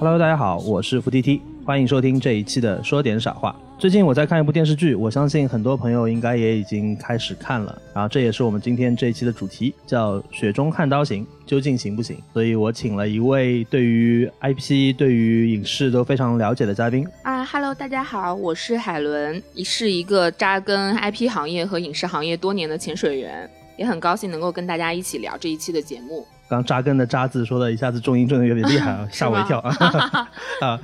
Hello，大家好，我是付 T T，欢迎收听这一期的说点傻话。最近我在看一部电视剧，我相信很多朋友应该也已经开始看了，然后这也是我们今天这一期的主题，叫《雪中悍刀行》，究竟行不行？所以我请了一位对于 IP、对于影视都非常了解的嘉宾。啊，Hello，大家好，我是海伦，是一个扎根 IP 行业和影视行业多年的潜水员，也很高兴能够跟大家一起聊这一期的节目。刚扎根的扎字说的一下子重音重的有点厉害啊，吓我一跳啊！啊，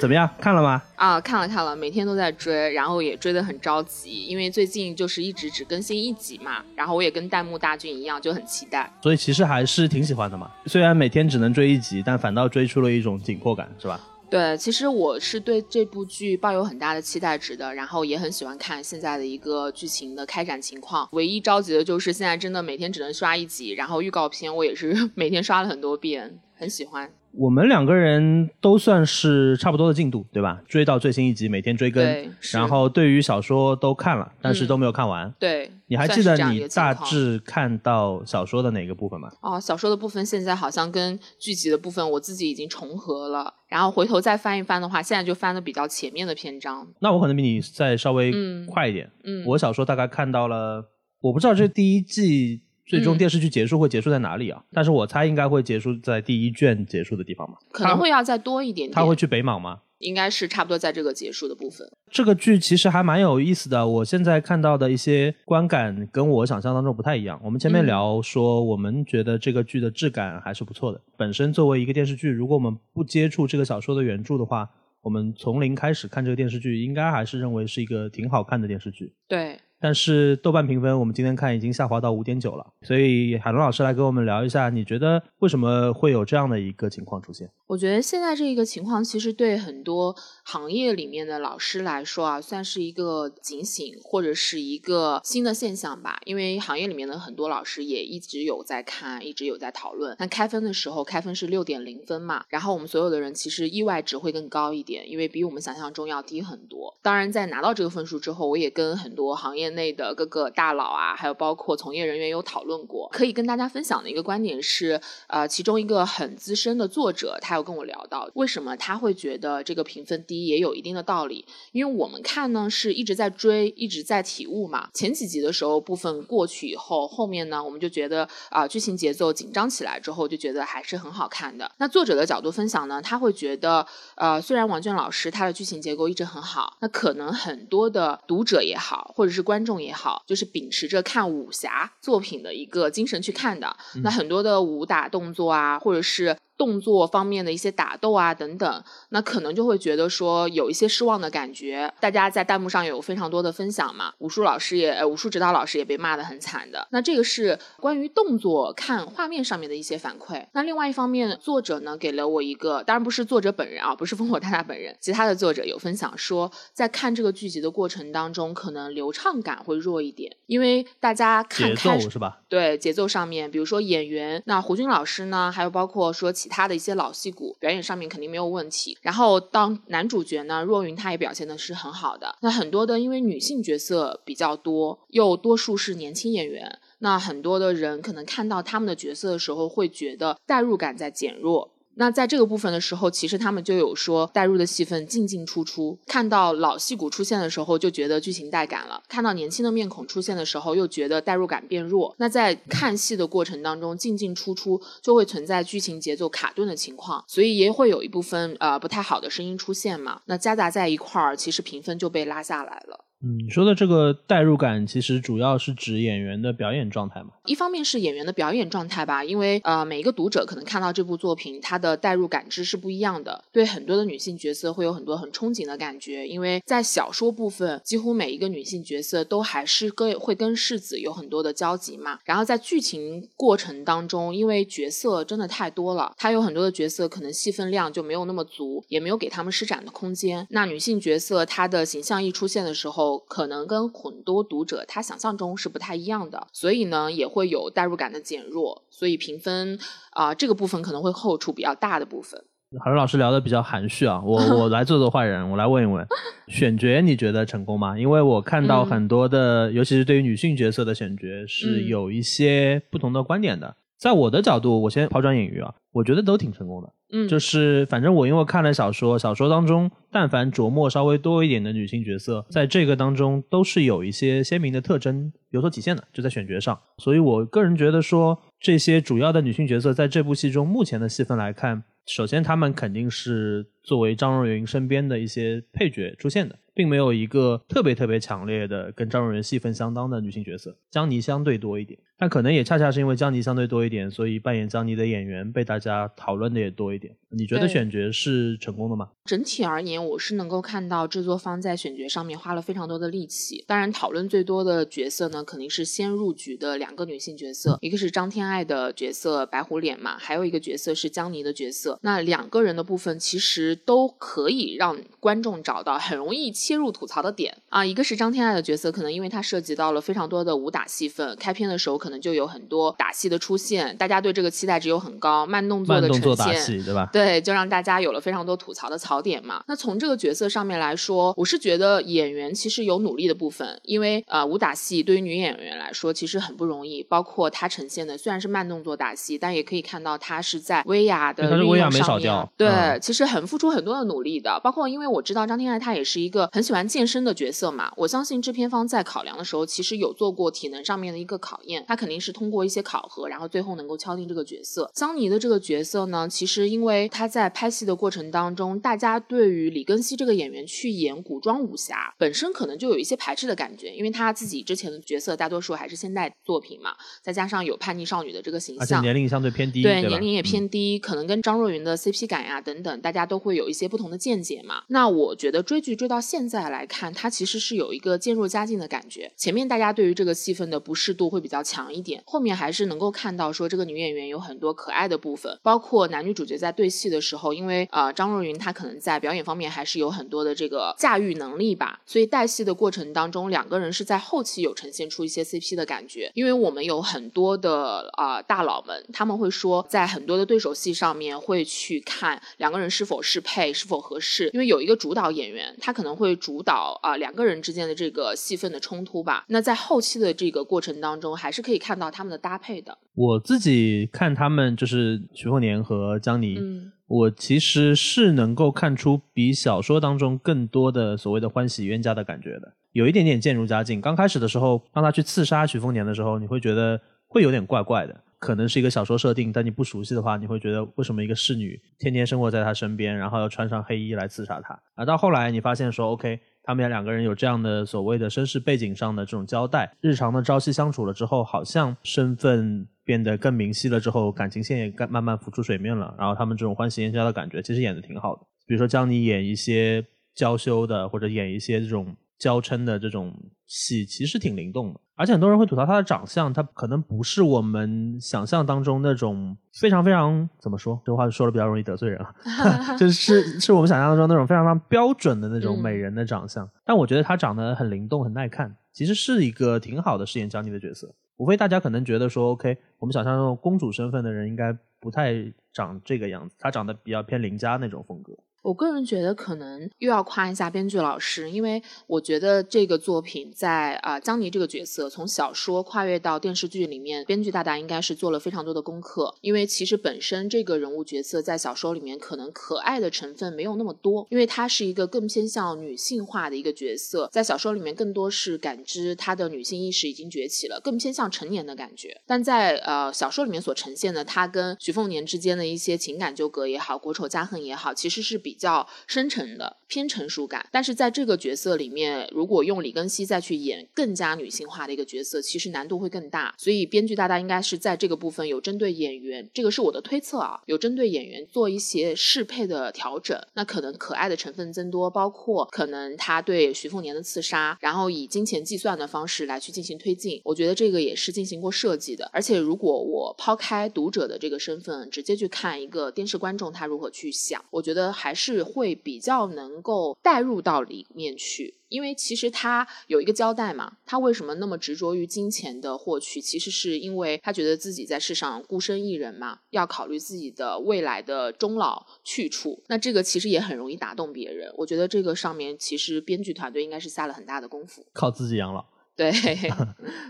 怎么样？看了吗？啊，看了看了，每天都在追，然后也追得很着急，因为最近就是一直只更新一集嘛，然后我也跟弹幕大军一样，就很期待。所以其实还是挺喜欢的嘛，虽然每天只能追一集，但反倒追出了一种紧迫感，是吧？对，其实我是对这部剧抱有很大的期待值的，然后也很喜欢看现在的一个剧情的开展情况。唯一着急的就是现在真的每天只能刷一集，然后预告片我也是 每天刷了很多遍，很喜欢。我们两个人都算是差不多的进度，对吧？追到最新一集，每天追更。然后对于小说都看了，但是都没有看完。对。你还记得你大致看到小说的哪个部分吗？哦，小说的部分现在好像跟剧集的部分我自己已经重合了。然后回头再翻一翻的话，现在就翻的比较前面的篇章。那我可能比你再稍微快一点。嗯。我小说大概看到了，我不知道这第一季。最终电视剧结束会结束在哪里啊？但是我猜应该会结束在第一卷结束的地方嘛。可能会要再多一点点。他会去北莽吗？应该是差不多在这个结束的部分。这个剧其实还蛮有意思的。我现在看到的一些观感跟我想象当中不太一样。我们前面聊说，我们觉得这个剧的质感还是不错的。本身作为一个电视剧，如果我们不接触这个小说的原著的话，我们从零开始看这个电视剧，应该还是认为是一个挺好看的电视剧。对。但是豆瓣评分我们今天看已经下滑到五点九了，所以海龙老师来跟我们聊一下，你觉得为什么会有这样的一个情况出现？我觉得现在这一个情况其实对很多行业里面的老师来说啊，算是一个警醒或者是一个新的现象吧。因为行业里面的很多老师也一直有在看，一直有在讨论。那开分的时候，开分是六点零分嘛，然后我们所有的人其实意外值会更高一点，因为比我们想象中要低很多。当然，在拿到这个分数之后，我也跟很多行业内的各个大佬啊，还有包括从业人员有讨论过。可以跟大家分享的一个观点是，呃，其中一个很资深的作者，他有跟我聊到，为什么他会觉得这个评分低，也有一定的道理。因为我们看呢，是一直在追，一直在体悟嘛。前几集的时候部分过去以后，后面呢，我们就觉得啊，剧情节奏紧张起来之后，就觉得还是很好看的。那作者的角度分享呢，他会觉得，呃，虽然王娟老师他的剧情结构一直很好，那可能很多的读者也好，或者是观众也好，就是秉持着看武侠作品的一个精神去看的。那很多的武打动作啊，或者是。动作方面的一些打斗啊等等，那可能就会觉得说有一些失望的感觉。大家在弹幕上有非常多的分享嘛，武术老师也，武术指导老师也被骂得很惨的。那这个是关于动作看画面上面的一些反馈。那另外一方面，作者呢给了我一个，当然不是作者本人啊，不是 烽火大大本人，其他的作者有分享说，在看这个剧集的过程当中，可能流畅感会弱一点，因为大家看节奏是吧？对节奏上面，比如说演员，那胡军老师呢，还有包括说其。他的一些老戏骨表演上面肯定没有问题，然后当男主角呢，若云他也表现的是很好的。那很多的因为女性角色比较多，又多数是年轻演员，那很多的人可能看到他们的角色的时候，会觉得代入感在减弱。那在这个部分的时候，其实他们就有说带入的戏份进进出出，看到老戏骨出现的时候就觉得剧情带感了，看到年轻的面孔出现的时候又觉得代入感变弱。那在看戏的过程当中进进出出就会存在剧情节奏卡顿的情况，所以也会有一部分呃不太好的声音出现嘛。那夹杂在一块儿，其实评分就被拉下来了。嗯，你说的这个代入感，其实主要是指演员的表演状态嘛？一方面是演员的表演状态吧，因为呃，每一个读者可能看到这部作品，他的代入感知是不一样的。对很多的女性角色会有很多很憧憬的感觉，因为在小说部分，几乎每一个女性角色都还是跟会跟世子有很多的交集嘛。然后在剧情过程当中，因为角色真的太多了，他有很多的角色可能戏份量就没有那么足，也没有给他们施展的空间。那女性角色她的形象一出现的时候，可能跟很多读者他想象中是不太一样的，所以呢也会有代入感的减弱，所以评分啊这个部分可能会后出比较大的部分。海伦老师聊的比较含蓄啊，我 我来做做坏人，我来问一问，选角你觉得成功吗？因为我看到很多的，尤其是对于女性角色的选角是有一些不同的观点的。在我的角度，我先抛砖引玉啊，我觉得都挺成功的。嗯，就是反正我因为看了小说，小说当中但凡琢磨稍微多一点的女性角色，在这个当中都是有一些鲜明的特征有所体现的，就在选角上。所以我个人觉得说，这些主要的女性角色在这部戏中目前的戏份来看，首先她们肯定是作为张若昀身边的一些配角出现的。并没有一个特别特别强烈的跟张若昀戏份相当的女性角色，江妮相对多一点，但可能也恰恰是因为江妮相对多一点，所以扮演江妮的演员被大家讨论的也多一点。你觉得选角是成功的吗？整体而言，我是能够看到制作方在选角上面花了非常多的力气。当然，讨论最多的角色呢，肯定是先入局的两个女性角色，一个是张天爱的角色白虎脸嘛，还有一个角色是江妮的角色。那两个人的部分其实都可以让观众找到很容易切入吐槽的点啊。一个是张天爱的角色，可能因为她涉及到了非常多的武打戏份，开篇的时候可能就有很多打戏的出现，大家对这个期待值又很高，慢动作的呈现，对吧？对，就让大家有了非常多吐槽的槽点嘛。那从这个角色上面来说，我是觉得演员其实有努力的部分，因为呃，武打戏对于女演员来说其实很不容易。包括她呈现的虽然是慢动作打戏，但也可以看到她是在威亚的运用上面，对，其实很付出很多的努力的。包括因为我知道张天爱她也是一个很喜欢健身的角色嘛，我相信制片方在考量的时候，其实有做过体能上面的一个考验，他肯定是通过一些考核，然后最后能够敲定这个角色。桑尼的这个角色呢，其实因为他在拍戏的过程当中，大家对于李根熙这个演员去演古装武侠，本身可能就有一些排斥的感觉，因为他自己之前的角色大多数还是现代作品嘛，再加上有叛逆少女的这个形象，年龄相对偏低，对年龄也偏低，可能跟张若昀的 CP 感呀等等，大家都会有一些不同的见解嘛。那我觉得追剧追到现在来看，他其实是有一个渐入佳境的感觉。前面大家对于这个戏份的不适度会比较强一点，后面还是能够看到说这个女演员有很多可爱的部分，包括男女主角在对戏的时候，因为呃张若昀她可能在表演方面还是有很多的这个驾驭能力吧，所以带戏的过程当中，两个人是在后期有呈现出一些 CP 的感觉。因为我们有很多的啊大佬们，他们会说在很多的对手戏上面会去看两个人是否适配、是否合适，因为有一个主导演员，他可能会主导啊两个人之间的这个戏份的冲突吧。那在后期的这个过程当中，还是可以看到他们的搭配的。我自己看他们就是徐凤年和江妮。我其实是能够看出比小说当中更多的所谓的欢喜冤家的感觉的，有一点点渐入佳境。刚开始的时候，当他去刺杀徐凤年的时候，你会觉得会有点怪怪的，可能是一个小说设定，但你不熟悉的话，你会觉得为什么一个侍女天天生活在他身边，然后要穿上黑衣来刺杀他？啊，到后来你发现说，OK，他们两个人有这样的所谓的身世背景上的这种交代，日常的朝夕相处了之后，好像身份。变得更明晰了之后，感情线也慢慢浮出水面了。然后他们这种欢喜冤家的感觉，其实演的挺好的。比如说，教你演一些娇羞的，或者演一些这种娇嗔的这种戏，其实挺灵动的。而且很多人会吐槽他的长相，他可能不是我们想象当中那种非常非常怎么说？这话说的比较容易得罪人啊，就是是我们想象当中那种非常非常标准的那种美人的长相。但我觉得她长得很灵动，很耐看，其实是一个挺好的饰演江妮的角色。无非大家可能觉得说，OK，我们想象中公主身份的人应该不太长这个样子，她长得比较偏邻家那种风格。我个人觉得可能又要夸一下编剧老师，因为我觉得这个作品在啊江妮这个角色从小说跨越到电视剧里面，编剧大大应该是做了非常多的功课。因为其实本身这个人物角色在小说里面可能可爱的成分没有那么多，因为她是一个更偏向女性化的一个角色，在小说里面更多是感知她的女性意识已经崛起了，更偏向成年的感觉。但在呃小说里面所呈现的她跟徐凤年之间的一些情感纠葛也好，国仇家恨也好，其实是比。比较深沉的偏成熟感，但是在这个角色里面，如果用李根熙再去演更加女性化的一个角色，其实难度会更大。所以编剧大大应该是在这个部分有针对演员，这个是我的推测啊，有针对演员做一些适配的调整。那可能可爱的成分增多，包括可能他对徐凤年的刺杀，然后以金钱计算的方式来去进行推进，我觉得这个也是进行过设计的。而且如果我抛开读者的这个身份，直接去看一个电视观众他如何去想，我觉得还是。是会比较能够带入到里面去，因为其实他有一个交代嘛，他为什么那么执着于金钱的获取，其实是因为他觉得自己在世上孤身一人嘛，要考虑自己的未来的终老去处。那这个其实也很容易打动别人。我觉得这个上面其实编剧团队应该是下了很大的功夫，靠自己养老。对，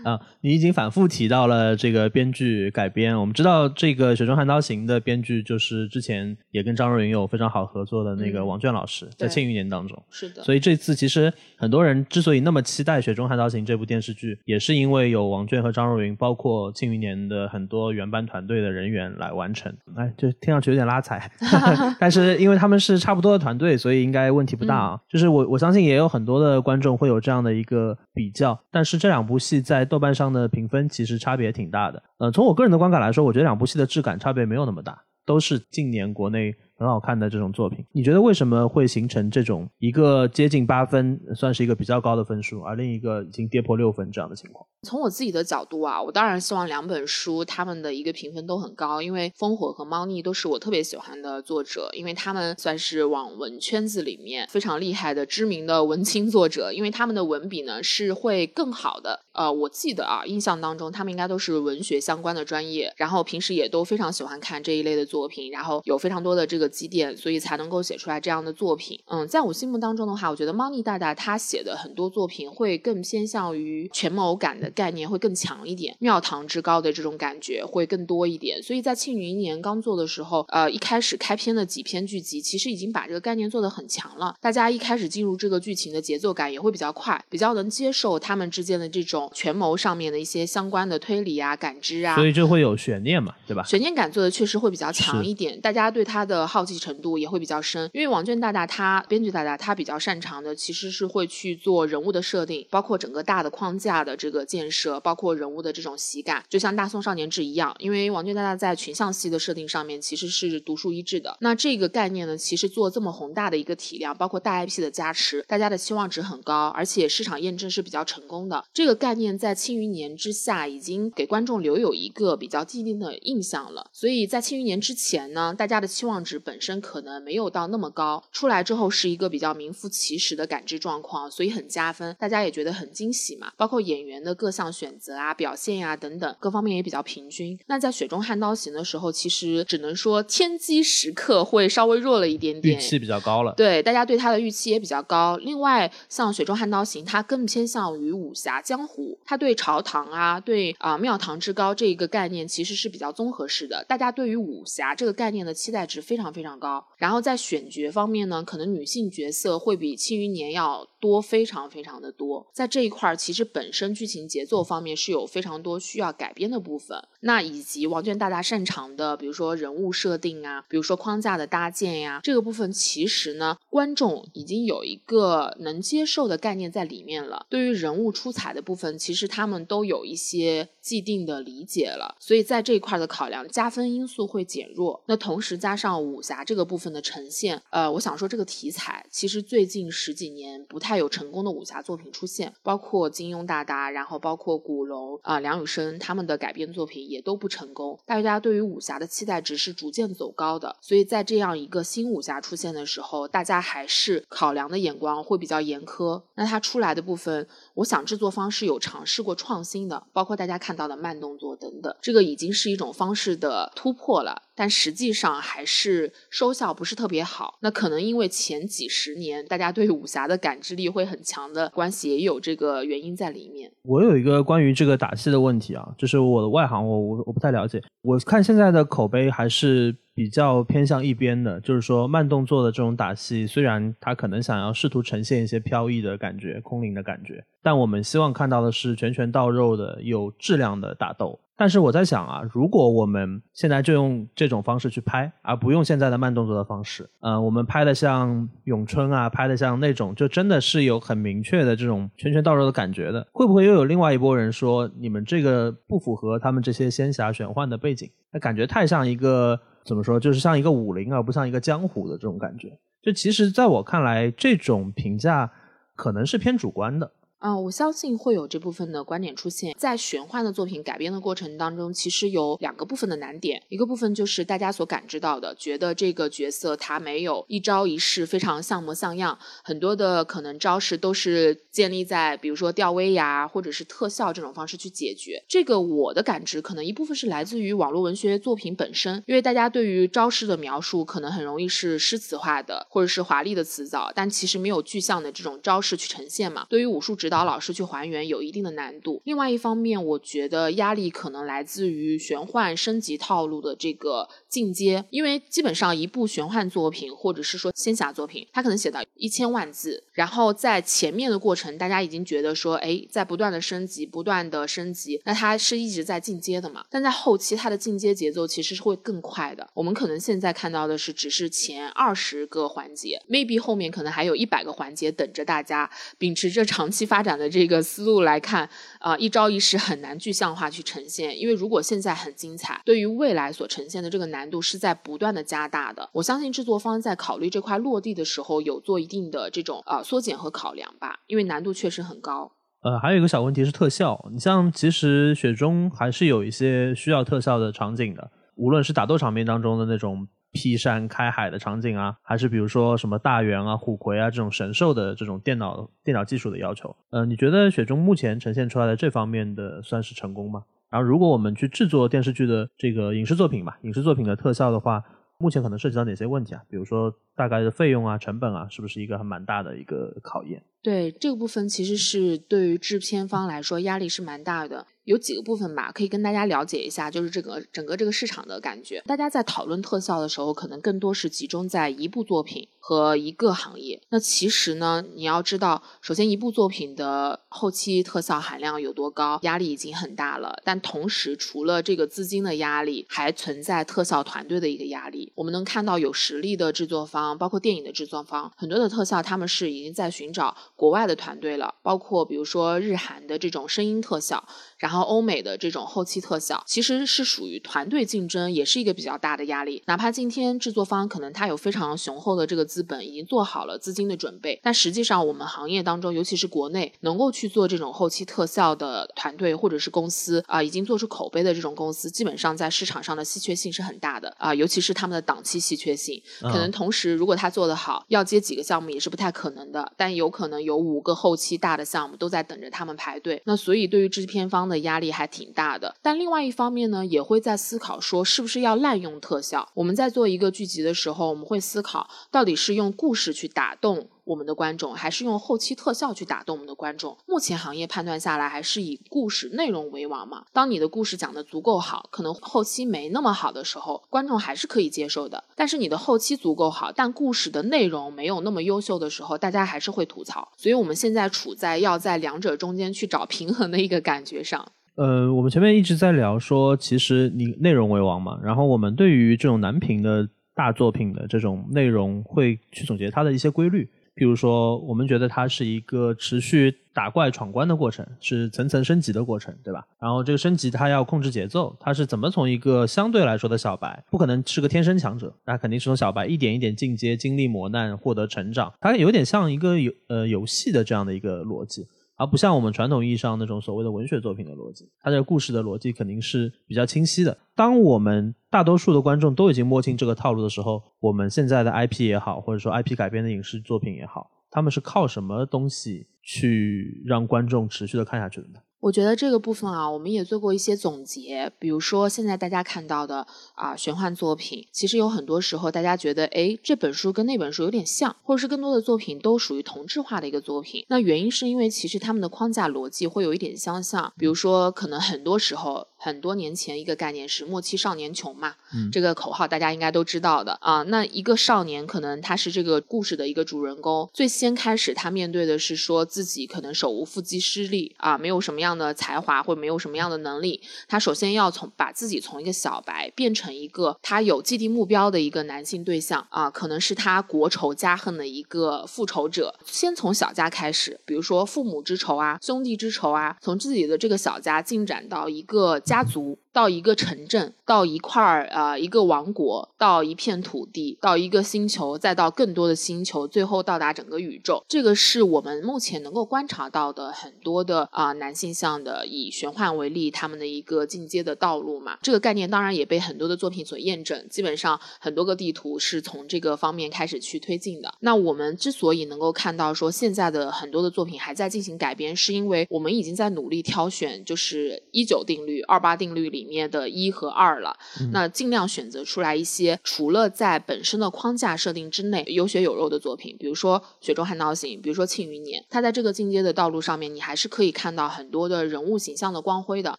啊，你已经反复提到了这个编剧改编。我们知道这个《雪中悍刀行》的编剧就是之前也跟张若昀有非常好合作的那个王倦老师，在《庆余年》当中。是的。所以这次其实很多人之所以那么期待《雪中悍刀行》这部电视剧，也是因为有王倦和张若昀，包括《庆余年》的很多原班团队的人员来完成。哎，就听上去有点拉踩，但是因为他们是差不多的团队，所以应该问题不大啊。就是我我相信也有很多的观众会有这样的一个比较，但但是这两部戏在豆瓣上的评分其实差别挺大的。嗯，从我个人的观感来说，我觉得两部戏的质感差别没有那么大，都是近年国内。很好看的这种作品，你觉得为什么会形成这种一个接近八分，算是一个比较高的分数，而另一个已经跌破六分这样的情况？从我自己的角度啊，我当然希望两本书他们的一个评分都很高，因为《烽火》和《猫腻》都是我特别喜欢的作者，因为他们算是网文圈子里面非常厉害的知名的文青作者，因为他们的文笔呢是会更好的。呃，我记得啊，印象当中他们应该都是文学相关的专业，然后平时也都非常喜欢看这一类的作品，然后有非常多的这个积淀，所以才能够写出来这样的作品。嗯，在我心目当中的话，我觉得猫腻大大他写的很多作品会更偏向于权谋感的概念会更强一点，庙堂之高的这种感觉会更多一点。所以在庆余年刚做的时候，呃，一开始开篇的几篇剧集其实已经把这个概念做得很强了，大家一开始进入这个剧情的节奏感也会比较快，比较能接受他们之间的这种权谋上面的一些相关的推理啊、感知啊，所以就会有悬念嘛，对吧？悬念感做的确实会比较强一点，大家对他的好奇程度也会。比较深，因为王娟大大他编剧大大他比较擅长的其实是会去做人物的设定，包括整个大的框架的这个建设，包括人物的这种喜感，就像《大宋少年志》一样。因为王娟大大在群像戏的设定上面其实是独树一帜的。那这个概念呢，其实做这么宏大的一个体量，包括大 IP 的加持，大家的期望值很高，而且市场验证是比较成功的。这个概念在《庆余年》之下已经给观众留有一个比较既定的印象了。所以在《庆余年》之前呢，大家的期望值本身可能没。有到那么高，出来之后是一个比较名副其实的感知状况，所以很加分，大家也觉得很惊喜嘛。包括演员的各项选择啊、表现呀等等，各方面也比较平均。那在《雪中悍刀行》的时候，其实只能说天机时刻会稍微弱了一点点，预期比较高了。对，大家对他的预期也比较高。另外，像《雪中悍刀行》，它更偏向于武侠江湖，它对朝堂啊、对啊庙堂之高这一个概念其实是比较综合式的。大家对于武侠这个概念的期待值非常非常高，然后。在选角方面呢，可能女性角色会比《庆余年》要多非常非常的多。在这一块儿，其实本身剧情节奏方面是有非常多需要改编的部分。那以及王娟大大擅长的，比如说人物设定啊，比如说框架的搭建呀，这个部分其实呢，观众已经有一个能接受的概念在里面了。对于人物出彩的部分，其实他们都有一些既定的理解了。所以在这一块的考量，加分因素会减弱。那同时加上武侠这个部分的。呈现，呃，我想说这个题材其实最近十几年不太有成功的武侠作品出现，包括金庸大大，然后包括古龙啊、梁羽生他们的改编作品也都不成功，大家对于武侠的期待值是逐渐走高的，所以在这样一个新武侠出现的时候，大家还是考量的眼光会比较严苛。那它出来的部分，我想制作方是有尝试过创新的，包括大家看到的慢动作等等，这个已经是一种方式的突破了。但实际上还是收效不是特别好，那可能因为前几十年大家对武侠的感知力会很强的关系，也有这个原因在里面。我有一个关于这个打戏的问题啊，就是我的外行，我我我不太了解。我看现在的口碑还是比较偏向一边的，就是说慢动作的这种打戏，虽然他可能想要试图呈现一些飘逸的感觉、空灵的感觉，但我们希望看到的是拳拳到肉的、有质量的打斗。但是我在想啊，如果我们现在就用这种方式去拍，而不用现在的慢动作的方式，呃，我们拍的像咏春啊，拍的像那种，就真的是有很明确的这种拳拳到肉的感觉的，会不会又有另外一波人说，你们这个不符合他们这些仙侠玄幻的背景？那感觉太像一个怎么说，就是像一个武林，而不像一个江湖的这种感觉。就其实在我看来，这种评价可能是偏主观的。嗯，我相信会有这部分的观点出现在玄幻的作品改编的过程当中，其实有两个部分的难点，一个部分就是大家所感知到的，觉得这个角色他没有一招一式非常像模像样，很多的可能招式都是建立在比如说吊威亚或者是特效这种方式去解决。这个我的感知可能一部分是来自于网络文学作品本身，因为大家对于招式的描述可能很容易是诗词化的或者是华丽的词藻，但其实没有具象的这种招式去呈现嘛。对于武术值。导老师去还原有一定的难度。另外一方面，我觉得压力可能来自于玄幻升级套路的这个进阶，因为基本上一部玄幻作品或者是说仙侠作品，它可能写到一千万字，然后在前面的过程，大家已经觉得说，哎，在不断的升级，不断的升级，那它是一直在进阶的嘛？但在后期，它的进阶节奏其实是会更快的。我们可能现在看到的是只是前二十个环节，maybe 后面可能还有一百个环节等着大家。秉持着长期发发展的这个思路来看，啊，一招一式很难具象化去呈现。因为如果现在很精彩，对于未来所呈现的这个难度是在不断的加大的。我相信制作方在考虑这块落地的时候，有做一定的这种啊缩减和考量吧，因为难度确实很高。呃，还有一个小问题是特效，你像其实雪中还是有一些需要特效的场景的，无论是打斗场面当中的那种。劈山开海的场景啊，还是比如说什么大猿啊、虎魁啊这种神兽的这种电脑电脑技术的要求，呃，你觉得雪中目前呈现出来的这方面的算是成功吗？然后，如果我们去制作电视剧的这个影视作品吧，影视作品的特效的话，目前可能涉及到哪些问题啊？比如说大概的费用啊、成本啊，是不是一个还蛮大的一个考验？对这个部分，其实是对于制片方来说压力是蛮大的。有几个部分吧，可以跟大家了解一下，就是这个整个这个市场的感觉。大家在讨论特效的时候，可能更多是集中在一部作品和一个行业。那其实呢，你要知道，首先一部作品的后期特效含量有多高，压力已经很大了。但同时，除了这个资金的压力，还存在特效团队的一个压力。我们能看到有实力的制作方，包括电影的制作方，很多的特效他们是已经在寻找国外的团队了，包括比如说日韩的这种声音特效。然后欧美的这种后期特效其实是属于团队竞争，也是一个比较大的压力。哪怕今天制作方可能他有非常雄厚的这个资本，已经做好了资金的准备，但实际上我们行业当中，尤其是国内能够去做这种后期特效的团队或者是公司啊，已经做出口碑的这种公司，基本上在市场上的稀缺性是很大的啊，尤其是他们的档期稀缺性，可能同时如果他做得好，要接几个项目也是不太可能的，但有可能有五个后期大的项目都在等着他们排队。那所以对于制片方。的压力还挺大的，但另外一方面呢，也会在思考说是不是要滥用特效。我们在做一个剧集的时候，我们会思考到底是用故事去打动我们的观众，还是用后期特效去打动我们的观众。目前行业判断下来，还是以故事内容为王嘛。当你的故事讲的足够好，可能后期没那么好的时候，观众还是可以接受的。但是你的后期足够好，但故事的内容没有那么优秀的时候，大家还是会吐槽。所以我们现在处在要在两者中间去找平衡的一个感觉上。呃，我们前面一直在聊说，其实你内容为王嘛，然后我们对于这种难评的大作品的这种内容，会去总结它的一些规律。比如说，我们觉得它是一个持续打怪闯关的过程，是层层升级的过程，对吧？然后这个升级它要控制节奏，它是怎么从一个相对来说的小白，不可能是个天生强者，那肯定是从小白一点一点进阶，经历磨难，获得成长。它有点像一个游呃游戏的这样的一个逻辑。而不像我们传统意义上那种所谓的文学作品的逻辑，它这个故事的逻辑肯定是比较清晰的。当我们大多数的观众都已经摸清这个套路的时候，我们现在的 IP 也好，或者说 IP 改编的影视作品也好，他们是靠什么东西去让观众持续的看下去的呢？我觉得这个部分啊，我们也做过一些总结。比如说，现在大家看到的啊，玄幻作品，其实有很多时候大家觉得，哎，这本书跟那本书有点像，或者是更多的作品都属于同质化的一个作品。那原因是因为其实他们的框架逻辑会有一点相像。比如说，可能很多时候。很多年前，一个概念是“莫欺少年穷”嘛，这个口号大家应该都知道的啊。那一个少年，可能他是这个故事的一个主人公，最先开始他面对的是说自己可能手无缚鸡之力啊，没有什么样样的才华或者没有什么样的能力。他首先要从把自己从一个小白变成一个他有既定目标的一个男性对象啊，可能是他国仇家恨的一个复仇者。先从小家开始，比如说父母之仇啊，兄弟之仇啊，从自己的这个小家进展到一个。家族到一个城镇，到一块儿啊，一个王国，到一片土地，到一个星球，再到更多的星球，最后到达整个宇宙。这个是我们目前能够观察到的很多的啊男性向的以玄幻为例，他们的一个进阶的道路嘛。这个概念当然也被很多的作品所验证，基本上很多个地图是从这个方面开始去推进的。那我们之所以能够看到说现在的很多的作品还在进行改编，是因为我们已经在努力挑选，就是一九定律二。八定律里里面的一和二了。那尽量选择出来一些除了在本身的框架设定之内有血有肉的作品，比如说《雪中悍刀行》，比如说《庆余年》。它在这个进阶的道路上面，你还是可以看到很多的人物形象的光辉的。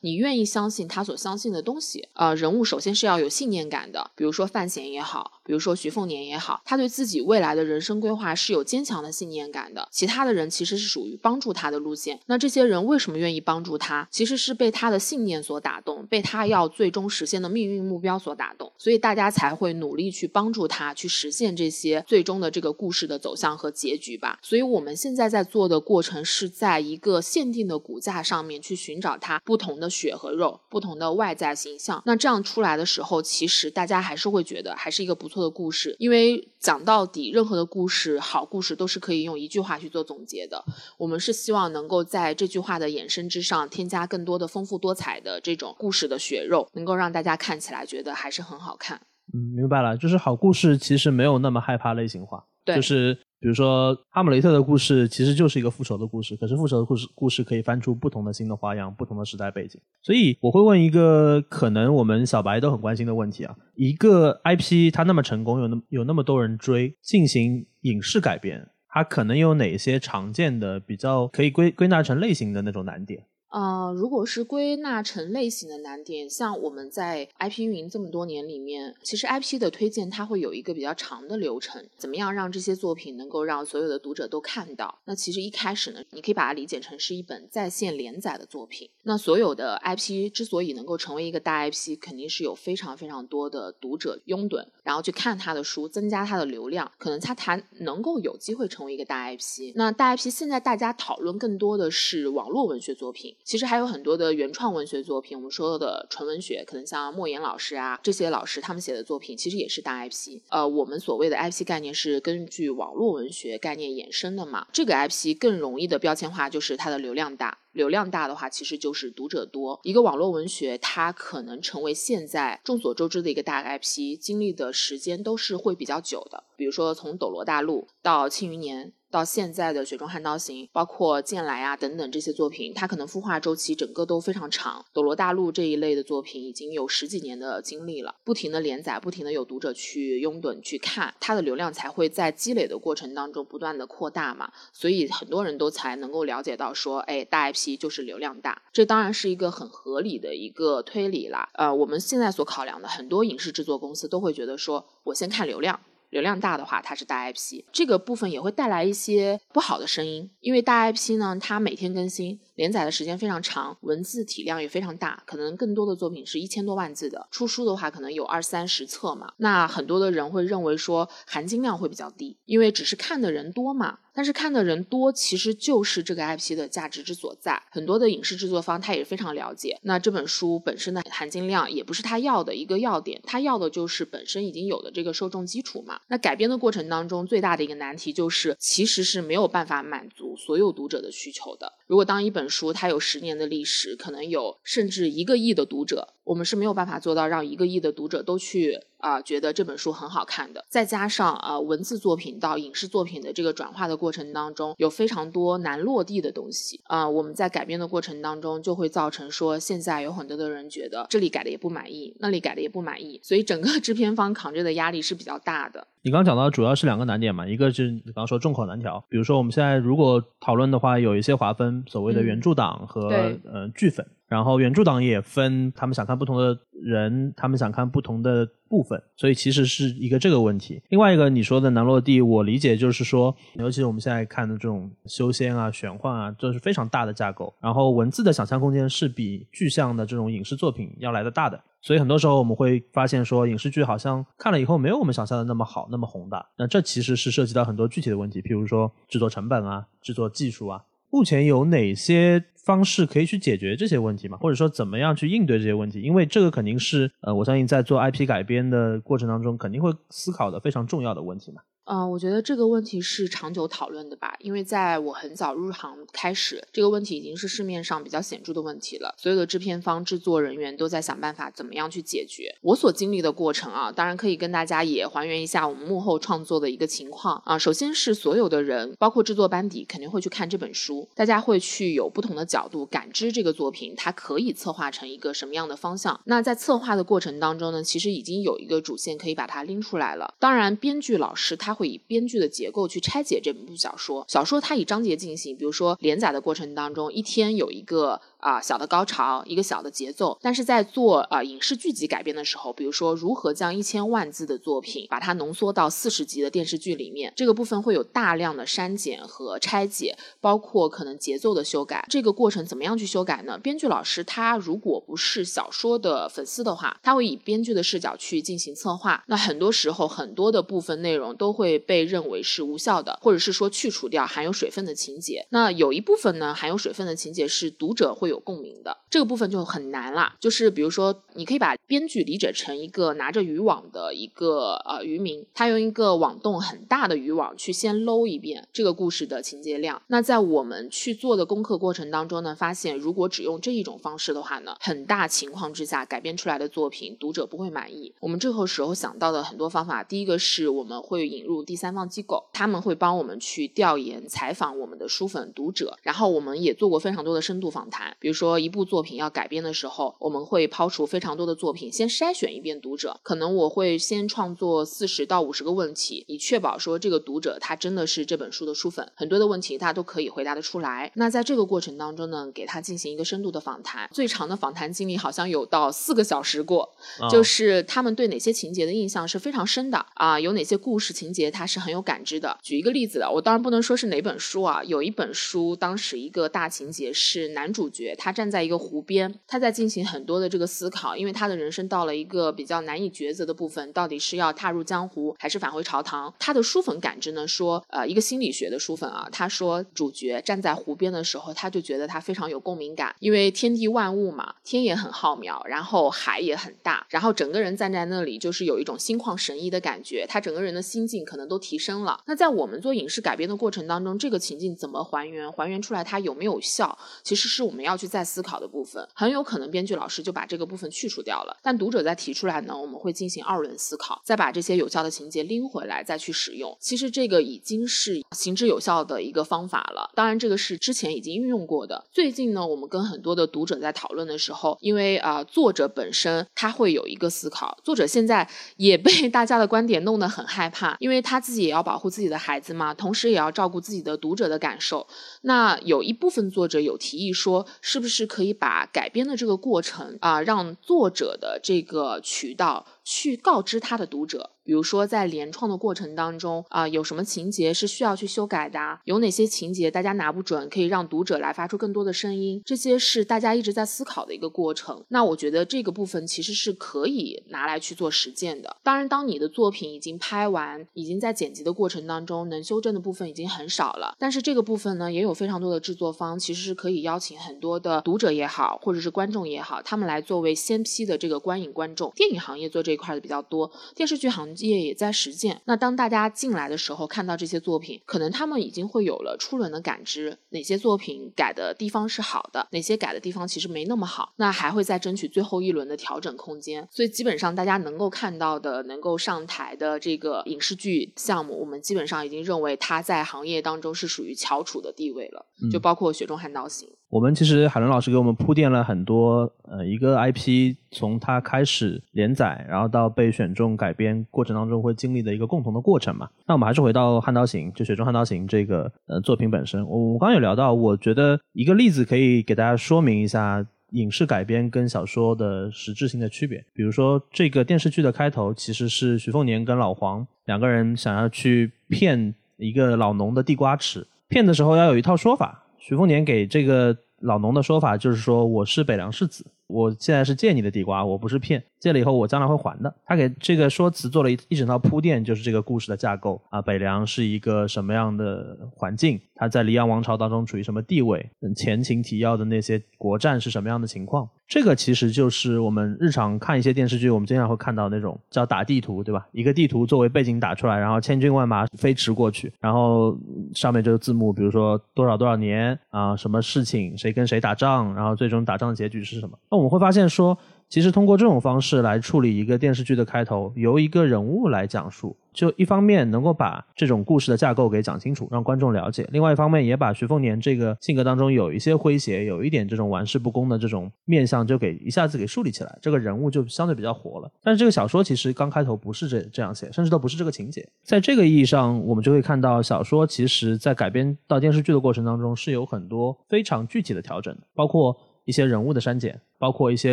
你愿意相信他所相信的东西？呃，人物首先是要有信念感的，比如说范闲也好，比如说徐凤年也好，他对自己未来的人生规划是有坚强的信念感的。其他的人其实是属于帮助他的路线。那这些人为什么愿意帮助他？其实是被他的信念所打动，被他要最终实现的命运目标所打动，所以大家才会努力去帮助他去实现这些最终的这个故事的走向和结局吧。所以我们现在在做的过程是在一个限定的骨架上面去寻找他不同的血和肉、不同的外在形象。那这样出来的时候，其实大家还是会觉得还是一个不错的故事，因为讲到底，任何的故事、好故事都是可以用一句话去做总结的。我们是希望能够在这句话的衍生之上，添加更多的丰富多彩的这种故事的血肉，能够让大家看起来觉得还是很好看。嗯，明白了，就是好故事其实没有那么害怕类型化，对，就是比如说哈姆雷特的故事其实就是一个复仇的故事，可是复仇的故事故事可以翻出不同的新的花样，不同的时代背景。所以我会问一个可能我们小白都很关心的问题啊，一个 IP 它那么成功，有那么有那么多人追，进行影视改编。它可能有哪些常见的、比较可以归归纳成类型的那种难点？呃，如果是归纳成类型的难点，像我们在 IP 运营这么多年里面，其实 IP 的推荐它会有一个比较长的流程。怎么样让这些作品能够让所有的读者都看到？那其实一开始呢，你可以把它理解成是一本在线连载的作品。那所有的 IP 之所以能够成为一个大 IP，肯定是有非常非常多的读者拥趸，然后去看他的书，增加他的流量，可能他才能够有机会成为一个大 IP。那大 IP 现在大家讨论更多的是网络文学作品。其实还有很多的原创文学作品，我们说的纯文学，可能像莫言老师啊这些老师他们写的作品，其实也是大 IP。呃，我们所谓的 IP 概念是根据网络文学概念衍生的嘛。这个 IP 更容易的标签化就是它的流量大，流量大的话其实就是读者多。一个网络文学它可能成为现在众所周知的一个大 IP，经历的时间都是会比较久的。比如说从《斗罗大陆》到《庆余年》。到现在的《雪中悍刀行》，包括《剑来》啊等等这些作品，它可能孵化周期整个都非常长。《斗罗大陆》这一类的作品已经有十几年的经历了，不停的连载，不停的有读者去拥趸去看，它的流量才会在积累的过程当中不断的扩大嘛。所以很多人都才能够了解到说，哎，大 IP 就是流量大，这当然是一个很合理的一个推理啦。呃，我们现在所考量的很多影视制作公司都会觉得说，我先看流量。流量大的话，它是大 IP，这个部分也会带来一些不好的声音，因为大 IP 呢，它每天更新。连载的时间非常长，文字体量也非常大，可能更多的作品是一千多万字的，出书的话可能有二三十册嘛。那很多的人会认为说含金量会比较低，因为只是看的人多嘛。但是看的人多，其实就是这个 IP 的价值之所在。很多的影视制作方他也非常了解，那这本书本身的含金量也不是他要的一个要点，他要的就是本身已经有的这个受众基础嘛。那改编的过程当中，最大的一个难题就是，其实是没有办法满足所有读者的需求的。如果当一本本书它有十年的历史，可能有甚至一个亿的读者，我们是没有办法做到让一个亿的读者都去。啊，觉得这本书很好看的，再加上啊，文字作品到影视作品的这个转化的过程当中，有非常多难落地的东西啊。我们在改编的过程当中，就会造成说，现在有很多的人觉得这里改的也不满意，那里改的也不满意，所以整个制片方扛着的压力是比较大的。你刚刚讲到主要是两个难点嘛，一个是你刚刚说众口难调，比如说我们现在如果讨论的话，有一些划分，所谓的原著党和呃剧粉。然后原著党也分，他们想看不同的人，他们想看不同的部分，所以其实是一个这个问题。另外一个你说的难落地，我理解就是说，尤其是我们现在看的这种修仙啊、玄幻啊，这是非常大的架构，然后文字的想象空间是比具象的这种影视作品要来的大的，所以很多时候我们会发现说，影视剧好像看了以后没有我们想象的那么好、那么宏大。那这其实是涉及到很多具体的问题，譬如说制作成本啊、制作技术啊。目前有哪些方式可以去解决这些问题吗？或者说怎么样去应对这些问题？因为这个肯定是呃，我相信在做 IP 改编的过程当中肯定会思考的非常重要的问题嘛。嗯，我觉得这个问题是长久讨论的吧，因为在我很早入行开始，这个问题已经是市面上比较显著的问题了。所有的制片方、制作人员都在想办法怎么样去解决。我所经历的过程啊，当然可以跟大家也还原一下我们幕后创作的一个情况啊。首先是所有的人，包括制作班底，肯定会去看这本书，大家会去有不同的角度感知这个作品，它可以策划成一个什么样的方向。那在策划的过程当中呢，其实已经有一个主线可以把它拎出来了。当然，编剧老师他。会以编剧的结构去拆解这部小说。小说它以章节进行，比如说连载的过程当中，一天有一个。啊，小的高潮，一个小的节奏，但是在做啊影视剧集改编的时候，比如说如何将一千万字的作品把它浓缩到四十集的电视剧里面，这个部分会有大量的删减和拆解，包括可能节奏的修改。这个过程怎么样去修改呢？编剧老师他如果不是小说的粉丝的话，他会以编剧的视角去进行策划。那很多时候很多的部分内容都会被认为是无效的，或者是说去除掉含有水分的情节。那有一部分呢，含有水分的情节是读者会有共鸣的，这个部分就很难啦。就是比如说，你可以把编剧理解成一个拿着渔网的一个呃渔民，他用一个网洞很大的渔网去先搂一遍这个故事的情节量。那在我们去做的功课过程当中呢，发现如果只用这一种方式的话呢，很大情况之下改编出来的作品读者不会满意。我们这个时候想到的很多方法，第一个是我们会引入第三方机构，他们会帮我们去调研采访我们的书粉读者，然后我们也做过非常多的深度访谈，比如说一部作品要改编的时候，我们会抛出非常多的作品，先筛选一遍读者。可能我会先创作四十到五十个问题，以确保说这个读者他真的是这本书的书粉，很多的问题他都可以回答得出来。那在这个过程当中呢，给他进行一个深度的访谈，最长的访谈经历好像有到四个小时过，就是他们对哪些情节的印象是非常深的啊，有哪些故事情节他是很有感知的。举一个例子的，我当然不能说是哪本书啊，有一本书当时一个大情节是男主角。他站在一个湖边，他在进行很多的这个思考，因为他的人生到了一个比较难以抉择的部分，到底是要踏入江湖还是返回朝堂？他的书粉感知呢说，呃，一个心理学的书粉啊，他说主角站在湖边的时候，他就觉得他非常有共鸣感，因为天地万物嘛，天也很浩渺，然后海也很大，然后整个人站在那里就是有一种心旷神怡的感觉，他整个人的心境可能都提升了。那在我们做影视改编的过程当中，这个情境怎么还原？还原出来它有没有效？其实是我们要。去再思考的部分，很有可能编剧老师就把这个部分去除掉了。但读者再提出来呢，我们会进行二轮思考，再把这些有效的情节拎回来，再去使用。其实这个已经是行之有效的一个方法了。当然，这个是之前已经运用过的。最近呢，我们跟很多的读者在讨论的时候，因为啊，作者本身他会有一个思考，作者现在也被大家的观点弄得很害怕，因为他自己也要保护自己的孩子嘛，同时也要照顾自己的读者的感受。那有一部分作者有提议说。是不是可以把改编的这个过程啊，让作者的这个渠道去告知他的读者？比如说，在连创的过程当中啊，有什么情节是需要去修改的？有哪些情节大家拿不准，可以让读者来发出更多的声音？这些是大家一直在思考的一个过程。那我觉得这个部分其实是可以拿来去做实践的。当然，当你的作品已经拍完，已经在剪辑的过程当中，能修正的部分已经很少了。但是这个部分呢，也有非常多的制作方其实是可以邀请很多的读者也好，或者是观众也好，他们来作为先批的这个观影观众。电影行业做这一块的比较多，电视剧行。业也在实践。那当大家进来的时候，看到这些作品，可能他们已经会有了初轮的感知，哪些作品改的地方是好的，哪些改的地方其实没那么好。那还会再争取最后一轮的调整空间。所以基本上大家能够看到的、能够上台的这个影视剧项目，我们基本上已经认为它在行业当中是属于翘楚的地位了。就包括《雪中悍刀行》。我们其实海伦老师给我们铺垫了很多，呃，一个 IP 从它开始连载，然后到被选中改编过程当中会经历的一个共同的过程嘛。那我们还是回到《悍刀行》，就《雪中悍刀行》这个呃作品本身。我我刚刚有聊到，我觉得一个例子可以给大家说明一下影视改编跟小说的实质性的区别。比如说，这个电视剧的开头其实是徐凤年跟老黄两个人想要去骗一个老农的地瓜吃，骗的时候要有一套说法。徐凤年给这个老农的说法就是说：“我是北凉世子，我现在是借你的地瓜，我不是骗，借了以后我将来会还的。他给这个说辞做了一一整套铺垫，就是这个故事的架构啊。北凉是一个什么样的环境？他在黎阳王朝当中处于什么地位？前情提要的那些国战是什么样的情况？这个其实就是我们日常看一些电视剧，我们经常会看到那种叫打地图，对吧？一个地图作为背景打出来，然后千军万马飞驰过去，然后上面就是字幕，比如说多少多少年啊，什么事情，谁跟谁打仗，然后最终打仗的结局是什么？那我我们会发现说。其实通过这种方式来处理一个电视剧的开头，由一个人物来讲述，就一方面能够把这种故事的架构给讲清楚，让观众了解；另外一方面也把徐凤年这个性格当中有一些诙谐、有一点这种玩世不恭的这种面相，就给一下子给树立起来，这个人物就相对比较活了。但是这个小说其实刚开头不是这这样写，甚至都不是这个情节。在这个意义上，我们就会看到小说其实在改编到电视剧的过程当中是有很多非常具体的调整，包括一些人物的删减。包括一些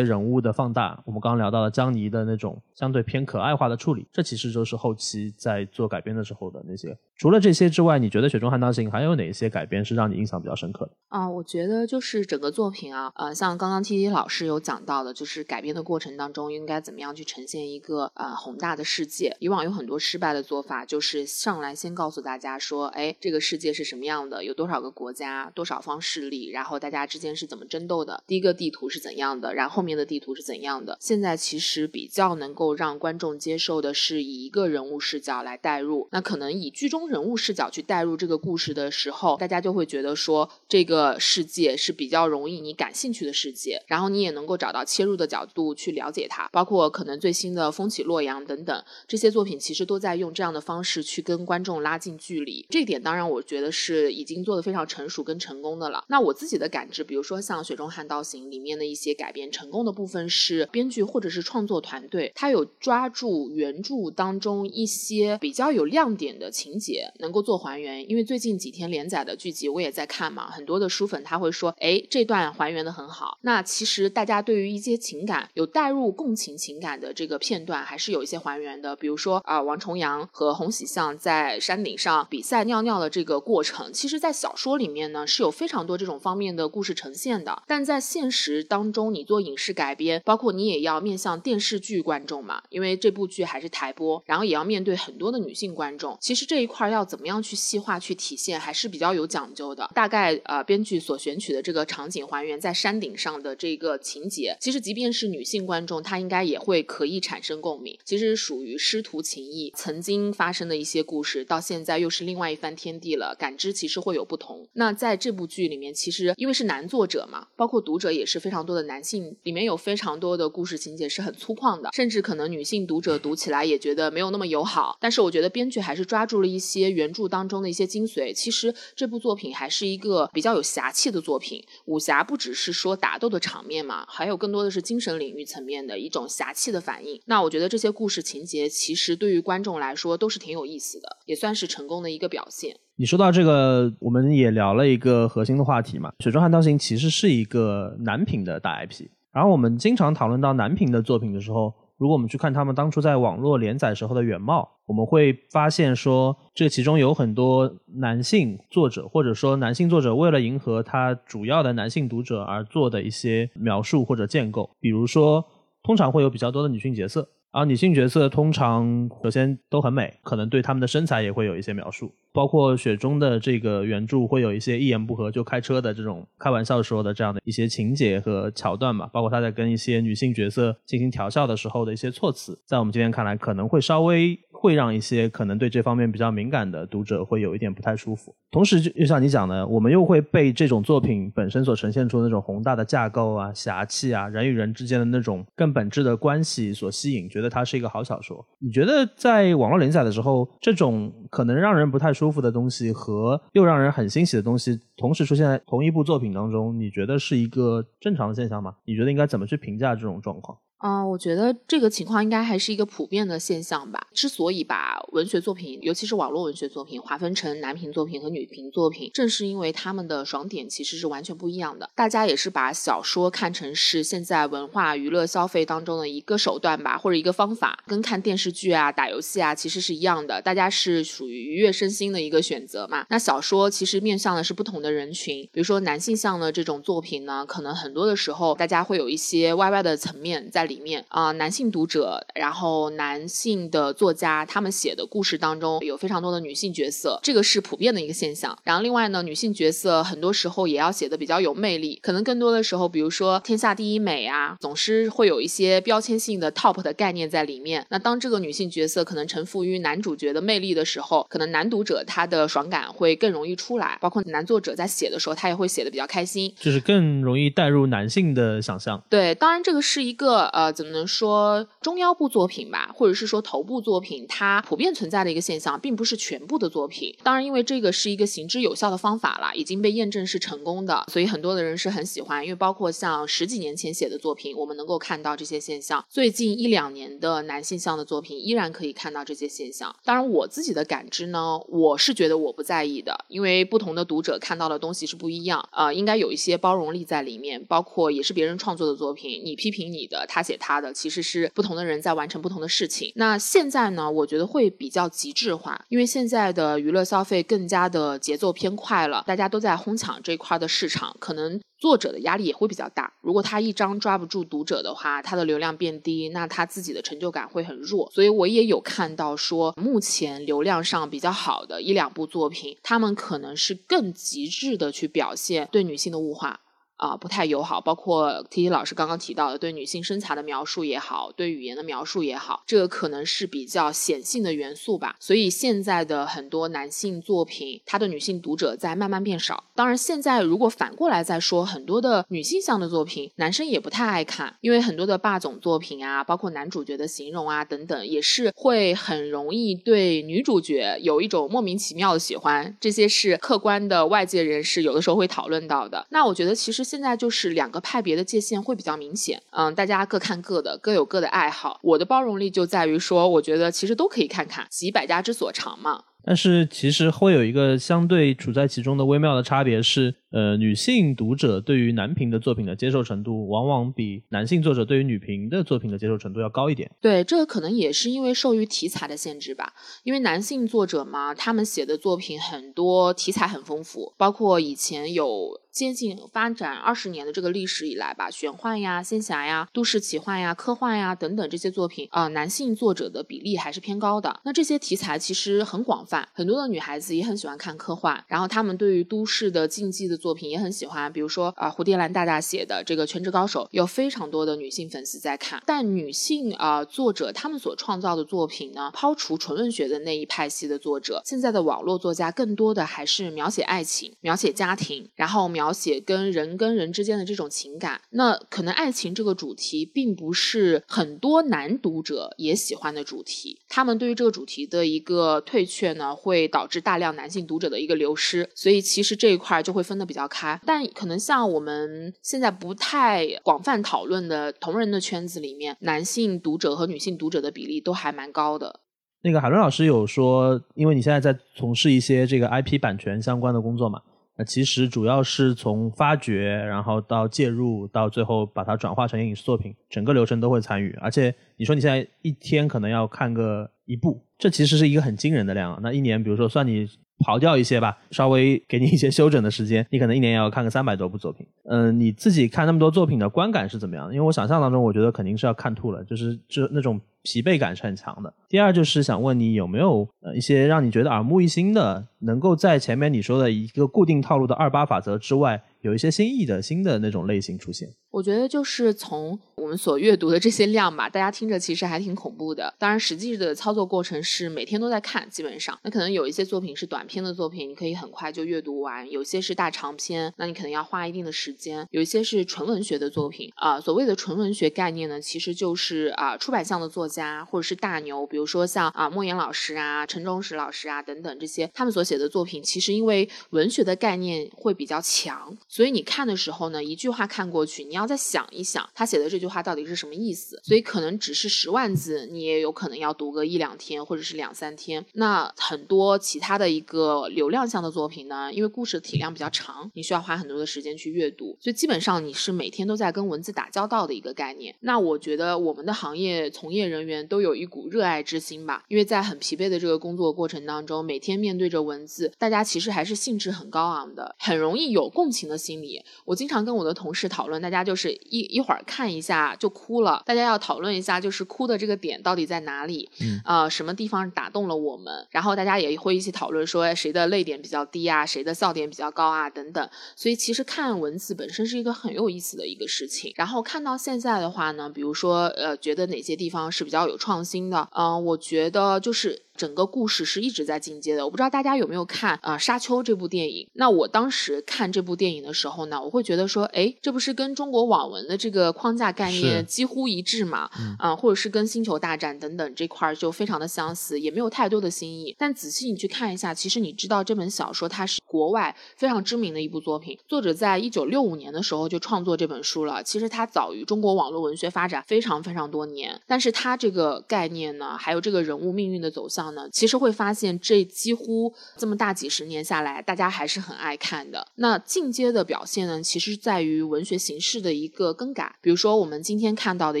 人物的放大，我们刚刚聊到了江妮的那种相对偏可爱化的处理，这其实就是后期在做改编的时候的那些。除了这些之外，你觉得《雪中悍刀行》还有哪些改编是让你印象比较深刻的？啊，我觉得就是整个作品啊，呃，像刚刚 T T 老师有讲到的，就是改编的过程当中应该怎么样去呈现一个呃宏大的世界。以往有很多失败的做法，就是上来先告诉大家说，哎，这个世界是什么样的，有多少个国家，多少方势力，然后大家之间是怎么争斗的，第一个地图是怎样的。然后面的地图是怎样的？现在其实比较能够让观众接受的是以一个人物视角来带入。那可能以剧中人物视角去带入这个故事的时候，大家就会觉得说这个世界是比较容易你感兴趣的世界，然后你也能够找到切入的角度去了解它。包括可能最新的《风起洛阳》等等这些作品，其实都在用这样的方式去跟观众拉近距离。这点当然我觉得是已经做的非常成熟跟成功的了。那我自己的感知，比如说像《雪中悍刀行》里面的一些改改编成。功的部分是编剧或者是创作团队，他有抓住原著当中一些比较有亮点的情节，能够做还原。因为最近几天连载的剧集我也在看嘛，很多的书粉他会说，哎，这段还原的很好。那其实大家对于一些情感有带入共情情感的这个片段，还是有一些还原的。比如说啊，王重阳和洪喜相在山顶上比赛尿尿的这个过程，其实在小说里面呢是有非常多这种方面的故事呈现的，但在现实当中你做影。视改编，包括你也要面向电视剧观众嘛，因为这部剧还是台播，然后也要面对很多的女性观众。其实这一块要怎么样去细化去体现，还是比较有讲究的。大概呃，编剧所选取的这个场景还原在山顶上的这个情节，其实即便是女性观众，她应该也会可以产生共鸣。其实属于师徒情谊，曾经发生的一些故事，到现在又是另外一番天地了，感知其实会有不同。那在这部剧里面，其实因为是男作者嘛，包括读者也是非常多的男男性。里面有非常多的故事情节是很粗犷的，甚至可能女性读者读起来也觉得没有那么友好。但是我觉得编剧还是抓住了一些原著当中的一些精髓。其实这部作品还是一个比较有侠气的作品。武侠不只是说打斗的场面嘛，还有更多的是精神领域层面的一种侠气的反应。那我觉得这些故事情节其实对于观众来说都是挺有意思的，也算是成功的一个表现。你说到这个，我们也聊了一个核心的话题嘛，《雪中悍刀行》其实是一个男频的大 IP。然后我们经常讨论到男频的作品的时候，如果我们去看他们当初在网络连载时候的原貌，我们会发现说，这其中有很多男性作者，或者说男性作者为了迎合他主要的男性读者而做的一些描述或者建构，比如说，通常会有比较多的女性角色，而女性角色通常首先都很美，可能对他们的身材也会有一些描述。包括雪中的这个原著会有一些一言不合就开车的这种开玩笑说的这样的一些情节和桥段嘛，包括他在跟一些女性角色进行调笑的时候的一些措辞，在我们今天看来可能会稍微会让一些可能对这方面比较敏感的读者会有一点不太舒服。同时，就就像你讲的，我们又会被这种作品本身所呈现出的那种宏大的架构啊、侠气啊、人与人之间的那种更本质的关系所吸引，觉得它是一个好小说。你觉得在网络连载的时候，这种可能让人不太。舒服的东西和又让人很欣喜的东西同时出现在同一部作品当中，你觉得是一个正常现象吗？你觉得应该怎么去评价这种状况？啊，我觉得这个情况应该还是一个普遍的现象吧。之所以把文学作品，尤其是网络文学作品，划分成男频作品和女频作品，正是因为他们的爽点其实是完全不一样的。大家也是把小说看成是现在文化娱乐消费当中的一个手段吧，或者一个方法，跟看电视剧啊、打游戏啊其实是一样的。大家是属于愉悦身心的一个选择嘛。那小说其实面向的是不同的人群，比如说男性向的这种作品呢，可能很多的时候大家会有一些 YY 的层面在。里面啊，男性读者，然后男性的作家，他们写的故事当中有非常多的女性角色，这个是普遍的一个现象。然后另外呢，女性角色很多时候也要写的比较有魅力，可能更多的时候，比如说天下第一美啊，总是会有一些标签性的 top 的概念在里面。那当这个女性角色可能臣服于男主角的魅力的时候，可能男读者他的爽感会更容易出来，包括男作者在写的时候，他也会写的比较开心，就是更容易带入男性的想象。对，当然这个是一个。呃，呃怎么能说中腰部作品吧，或者是说头部作品，它普遍存在的一个现象，并不是全部的作品。当然，因为这个是一个行之有效的方法了，已经被验证是成功的，所以很多的人是很喜欢。因为包括像十几年前写的作品，我们能够看到这些现象；最近一两年的男性向的作品，依然可以看到这些现象。当然，我自己的感知呢，我是觉得我不在意的，因为不同的读者看到的东西是不一样。呃，应该有一些包容力在里面，包括也是别人创作的作品，你批评你的，他。写他的其实是不同的人在完成不同的事情。那现在呢，我觉得会比较极致化，因为现在的娱乐消费更加的节奏偏快了，大家都在哄抢这块的市场，可能作者的压力也会比较大。如果他一张抓不住读者的话，他的流量变低，那他自己的成就感会很弱。所以我也有看到说，目前流量上比较好的一两部作品，他们可能是更极致的去表现对女性的物化。啊，不太友好。包括 T T 老师刚刚提到的，对女性身材的描述也好，对语言的描述也好，这个可能是比较显性的元素吧。所以现在的很多男性作品，他的女性读者在慢慢变少。当然，现在如果反过来再说，很多的女性向的作品，男生也不太爱看，因为很多的霸总作品啊，包括男主角的形容啊等等，也是会很容易对女主角有一种莫名其妙的喜欢。这些是客观的外界人士有的时候会讨论到的。那我觉得其实。现在就是两个派别的界限会比较明显，嗯，大家各看各的，各有各的爱好。我的包容力就在于说，我觉得其实都可以看看，集百家之所长嘛。但是其实会有一个相对处在其中的微妙的差别是，呃，女性读者对于男频的作品的接受程度，往往比男性作者对于女频的作品的接受程度要高一点。对，这个可能也是因为受于题材的限制吧。因为男性作者嘛，他们写的作品很多题材很丰富，包括以前有接近发展二十年的这个历史以来吧，玄幻呀、仙侠呀、都市奇幻呀、科幻呀等等这些作品啊，男性作者的比例还是偏高的。那这些题材其实很广泛。很多的女孩子也很喜欢看科幻，然后她们对于都市的竞技的作品也很喜欢，比如说啊，蝴蝶兰大大写的这个《全职高手》，有非常多的女性粉丝在看。但女性啊作者他们所创造的作品呢，抛除纯文学的那一派系的作者，现在的网络作家更多的还是描写爱情、描写家庭，然后描写跟人跟人之间的这种情感。那可能爱情这个主题并不是很多男读者也喜欢的主题，他们对于这个主题的一个退却。呢，会导致大量男性读者的一个流失，所以其实这一块就会分的比较开。但可能像我们现在不太广泛讨论的同人的圈子里面，男性读者和女性读者的比例都还蛮高的。那个海伦老师有说，因为你现在在从事一些这个 IP 版权相关的工作嘛，那其实主要是从发掘，然后到介入，到最后把它转化成影视作品，整个流程都会参与。而且你说你现在一天可能要看个一部。这其实是一个很惊人的量。那一年，比如说算你刨掉一些吧，稍微给你一些休整的时间，你可能一年也要看个三百多部作品。嗯，你自己看那么多作品的观感是怎么样的？因为我想象当中，我觉得肯定是要看吐了，就是就那种疲惫感是很强的。第二就是想问你有没有呃一些让你觉得耳目一新的，能够在前面你说的一个固定套路的二八法则之外。有一些新意的新的那种类型出现，我觉得就是从我们所阅读的这些量吧，大家听着其实还挺恐怖的。当然，实际的操作过程是每天都在看，基本上那可能有一些作品是短篇的作品，你可以很快就阅读完；有些是大长篇，那你可能要花一定的时间；有一些是纯文学的作品啊。所谓的纯文学概念呢，其实就是啊出版项的作家或者是大牛，比如说像啊莫言老师啊、陈忠实老师啊等等这些，他们所写的作品，其实因为文学的概念会比较强。所以你看的时候呢，一句话看过去，你要再想一想，他写的这句话话到底是什么意思。所以可能只是十万字，你也有可能要读个一两天，或者是两三天。那很多其他的一个流量向的作品呢，因为故事体量比较长，你需要花很多的时间去阅读，所以基本上你是每天都在跟文字打交道的一个概念。那我觉得我们的行业从业人员都有一股热爱之心吧，因为在很疲惫的这个工作过程当中，每天面对着文字，大家其实还是兴致很高昂的，很容易有共情的心理。我经常跟我的同事讨论，大家就是一一会儿看一下就哭了，大家要讨论一下，就是哭的这个点到底在哪里，嗯呃，什么地方打动了我们，然后大家也会一起讨论说哎谁的泪点比较低啊，谁的笑点比较高啊等等。所以其实看文字本身是一个很有意思的一个事情。然后看到现在的话呢，比如说呃，觉得哪些地方是比较有创新的，嗯、我觉得就是。整个故事是一直在进阶的，我不知道大家有没有看啊、呃《沙丘》这部电影？那我当时看这部电影的时候呢，我会觉得说，哎，这不是跟中国网文的这个框架概念几乎一致嘛？啊、或者是跟《星球大战》等等这块儿就非常的相似，也没有太多的新意。但仔细你去看一下，其实你知道这本小说它是国外非常知名的一部作品，作者在一九六五年的时候就创作这本书了。其实它早于中国网络文学发展非常非常多年，但是它这个概念呢，还有这个人物命运的走向呢，其实会发现这几乎这么大几十年下来，大家还是很爱看的。那进阶的表现呢，其实在于文学形式的一个更改。比如说，我们今天看到的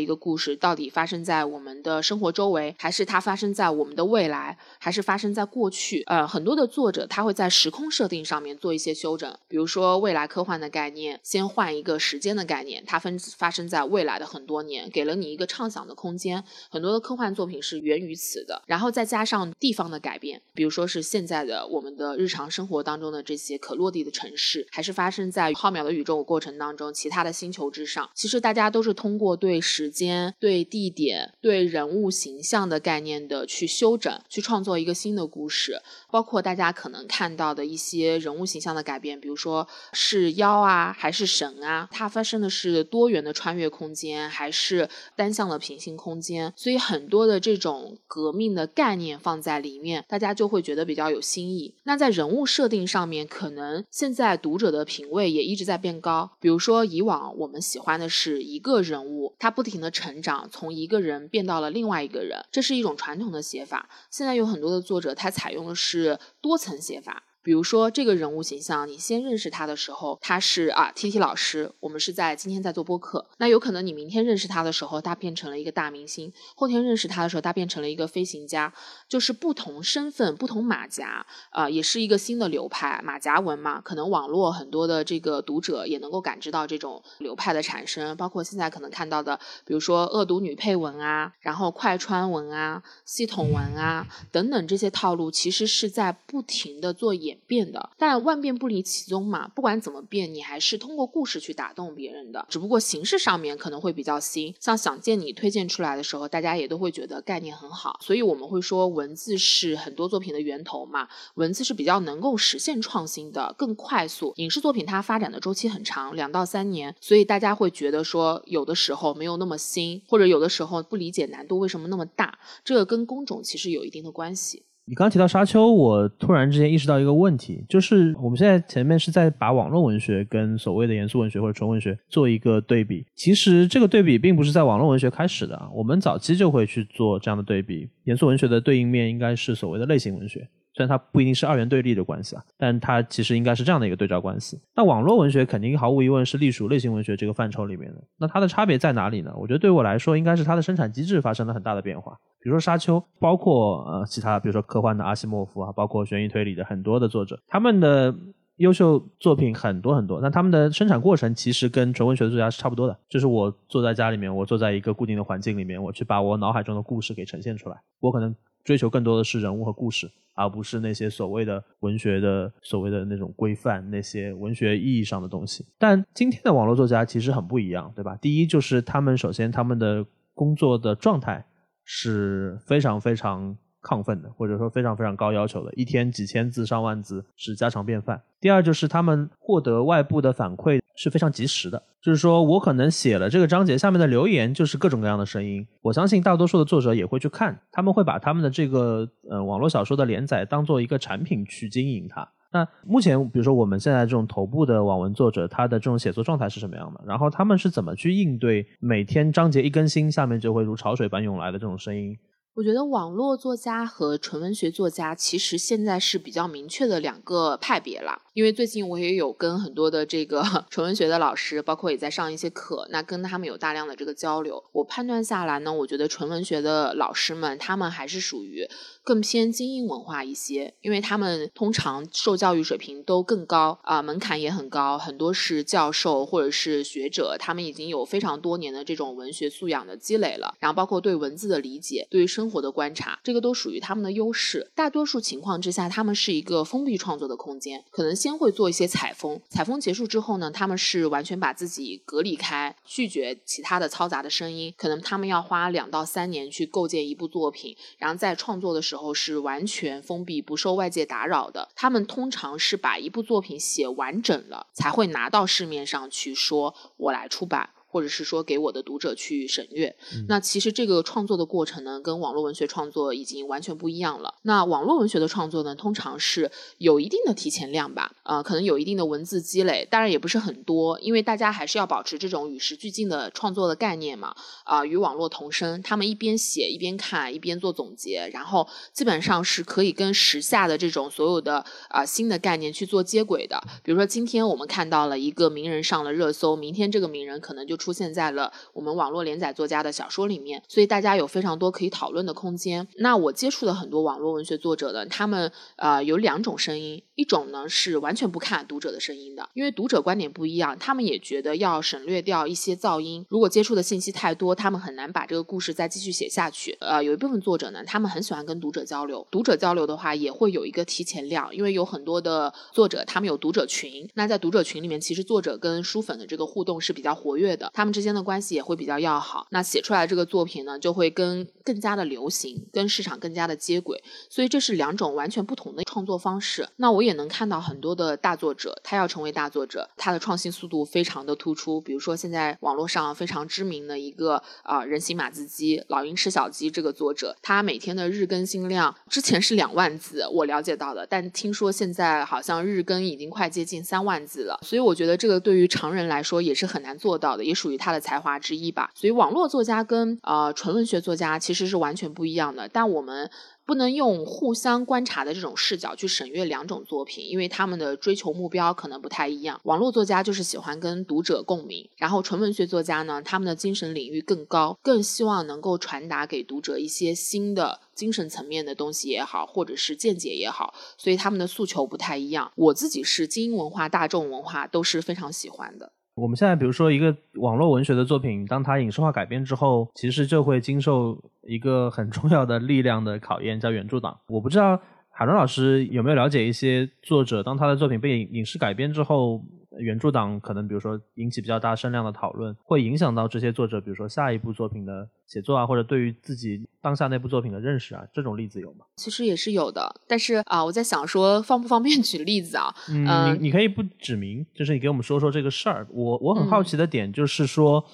一个故事，到底发生在我们的生活周围，还是它发生在我们的未来，还是发生在过去？呃，很多的作者他会在时空设定上面做一些修整，比如说未来科幻的概念，先换一个时间的概念，它分发生在未来的很多年，给了你一个畅想的空间。很多的科幻作品是源于此的，然后再加上地方的改变，比如说是现在的我们的日常生活当中的这些可落地的城市，还是发生在浩渺的宇宙过程当中其他的星球之上。其实大家都是通过对时间、对地点、对人物形象的概念的去修整，去创作一个新的故事。包括大家可能看到的一些人物形象的改变，比如说是妖啊，还是神啊，它发生的是多元的穿越空间，还是单向的平行空间，所以很多的这种革命的概念放在里面，大家就会觉得比较有新意。那在人物设定上面，可能现在读者的品味也一直在变高。比如说，以往我们喜欢的是一个人物，他不停的成长，从一个人变到了另外一个人，这是一种传统的写法。现在有很多的作者，他采用的是是多层写法。比如说这个人物形象，你先认识他的时候，他是啊 T T 老师，我们是在今天在做播客。那有可能你明天认识他的时候，他变成了一个大明星；后天认识他的时候，他变成了一个飞行家。就是不同身份、不同马甲，啊、也是一个新的流派。马甲文嘛，可能网络很多的这个读者也能够感知到这种流派的产生，包括现在可能看到的，比如说恶毒女配文啊，然后快穿文啊、系统文啊等等这些套路，其实是在不停的做演演变的。但万变不离其宗嘛，不管怎么变，你还是通过故事去打动别人的，只不过形式上面可能会比较新。像想见你推荐出来的时候，大家也都会觉得概念很好，所以我们会说文字是很多作品的源头嘛，文字是比较能够实现创新的，更快速。影视作品它发展的周期很长，两到三年，所以大家会觉得说有的时候没有那么新，或者有的时候不理解难度为什么那么大，这个跟工种其实有一定的关系。你刚提到沙丘，我突然之间意识到一个问题，就是我们现在前面是在把网络文学跟所谓的严肃文学或者纯文学做一个对比。其实这个对比并不是在网络文学开始的，啊，我们早期就会去做这样的对比。严肃文学的对应面应该是所谓的类型文学，虽然它不一定是二元对立的关系啊，但它其实应该是这样的一个对照关系。那网络文学肯定毫无疑问是隶属类型文学这个范畴里面的。那它的差别在哪里呢？我觉得对我来说，应该是它的生产机制发生了很大的变化。比如说《沙丘》，包括呃其他，比如说科幻的阿西莫夫啊，包括悬疑推理的很多的作者，他们的优秀作品很多很多，那他们的生产过程其实跟纯文学的作家是差不多的。就是我坐在家里面，我坐在一个固定的环境里面，我去把我脑海中的故事给呈现出来。我可能追求更多的是人物和故事，而不是那些所谓的文学的所谓的那种规范，那些文学意义上的东西。但今天的网络作家其实很不一样，对吧？第一就是他们首先他们的工作的状态是非常非常亢奋的，或者说非常非常高要求的，一天几千字、上万字是家常便饭。第二就是他们获得外部的反馈是非常及时的，就是说我可能写了这个章节下面的留言就是各种各样的声音，我相信大多数的作者也会去看，他们会把他们的这个呃网络小说的连载当做一个产品去经营它。那目前，比如说我们现在这种头部的网文作者，他的这种写作状态是什么样的？然后他们是怎么去应对每天章节一更新，下面就会如潮水般涌来的这种声音？我觉得网络作家和纯文学作家其实现在是比较明确的两个派别了。因为最近我也有跟很多的这个 纯文学的老师，包括也在上一些课，那跟他们有大量的这个交流。我判断下来呢，我觉得纯文学的老师们，他们还是属于更偏精英文化一些，因为他们通常受教育水平都更高啊，门槛也很高，很多是教授或者是学者，他们已经有非常多年的这种文学素养的积累了，然后包括对文字的理解，对于生活的观察，这个都属于他们的优势。大多数情况之下，他们是一个封闭创作的空间，可能现先会做一些采风，采风结束之后呢，他们是完全把自己隔离开，拒绝其他的嘈杂的声音。可能他们要花两到三年去构建一部作品，然后在创作的时候是完全封闭，不受外界打扰的。他们通常是把一部作品写完整了，才会拿到市面上去说，我来出版。或者是说给我的读者去审阅，那其实这个创作的过程呢，跟网络文学创作已经完全不一样了。那网络文学的创作呢，通常是有一定的提前量吧，呃，可能有一定的文字积累，当然也不是很多，因为大家还是要保持这种与时俱进的创作的概念嘛，啊，与网络同声，他们一边写一边看，一边做总结，然后基本上是可以跟时下的这种所有的啊新的概念去做接轨的。比如说今天我们看到了一个名人上了热搜，明天这个名人可能就出现在了我们网络连载作家的小说里面，所以大家有非常多可以讨论的空间。那我接触的很多网络文学作者的，他们呃有两种声音，一种呢是完全不看读者的声音的，因为读者观点不一样，他们也觉得要省略掉一些噪音。如果接触的信息太多，他们很难把这个故事再继续写下去。呃，有一部分作者呢，他们很喜欢跟读者交流，读者交流的话也会有一个提前量，因为有很多的作者他们有读者群，那在读者群里面，其实作者跟书粉的这个互动是比较活跃的，他们之间。的关系也会比较要好，那写出来这个作品呢，就会跟更加的流行，跟市场更加的接轨，所以这是两种完全不同的创作方式。那我也能看到很多的大作者，他要成为大作者，他的创新速度非常的突出。比如说现在网络上非常知名的一个啊人形马字机老鹰吃小鸡这个作者，他每天的日更新量之前是两万字，我了解到的，但听说现在好像日更已经快接近三万字了。所以我觉得这个对于常人来说也是很难做到的，也属于他的。才华之一吧，所以网络作家跟呃纯文学作家其实是完全不一样的。但我们不能用互相观察的这种视角去审阅两种作品，因为他们的追求目标可能不太一样。网络作家就是喜欢跟读者共鸣，然后纯文学作家呢，他们的精神领域更高，更希望能够传达给读者一些新的精神层面的东西也好，或者是见解也好，所以他们的诉求不太一样。我自己是精英文化、大众文化都是非常喜欢的。我们现在比如说一个网络文学的作品，当它影视化改编之后，其实就会经受一个很重要的力量的考验，叫原著党。我不知道海伦老师有没有了解一些作者，当他的作品被影视改编之后。原著党可能，比如说引起比较大声量的讨论，会影响到这些作者，比如说下一部作品的写作啊，或者对于自己当下那部作品的认识啊，这种例子有吗？其实也是有的，但是啊，我在想说，方不方便 举例子啊？嗯，你你可以不指名，就是你给我们说说这个事儿。我我很好奇的点就是说。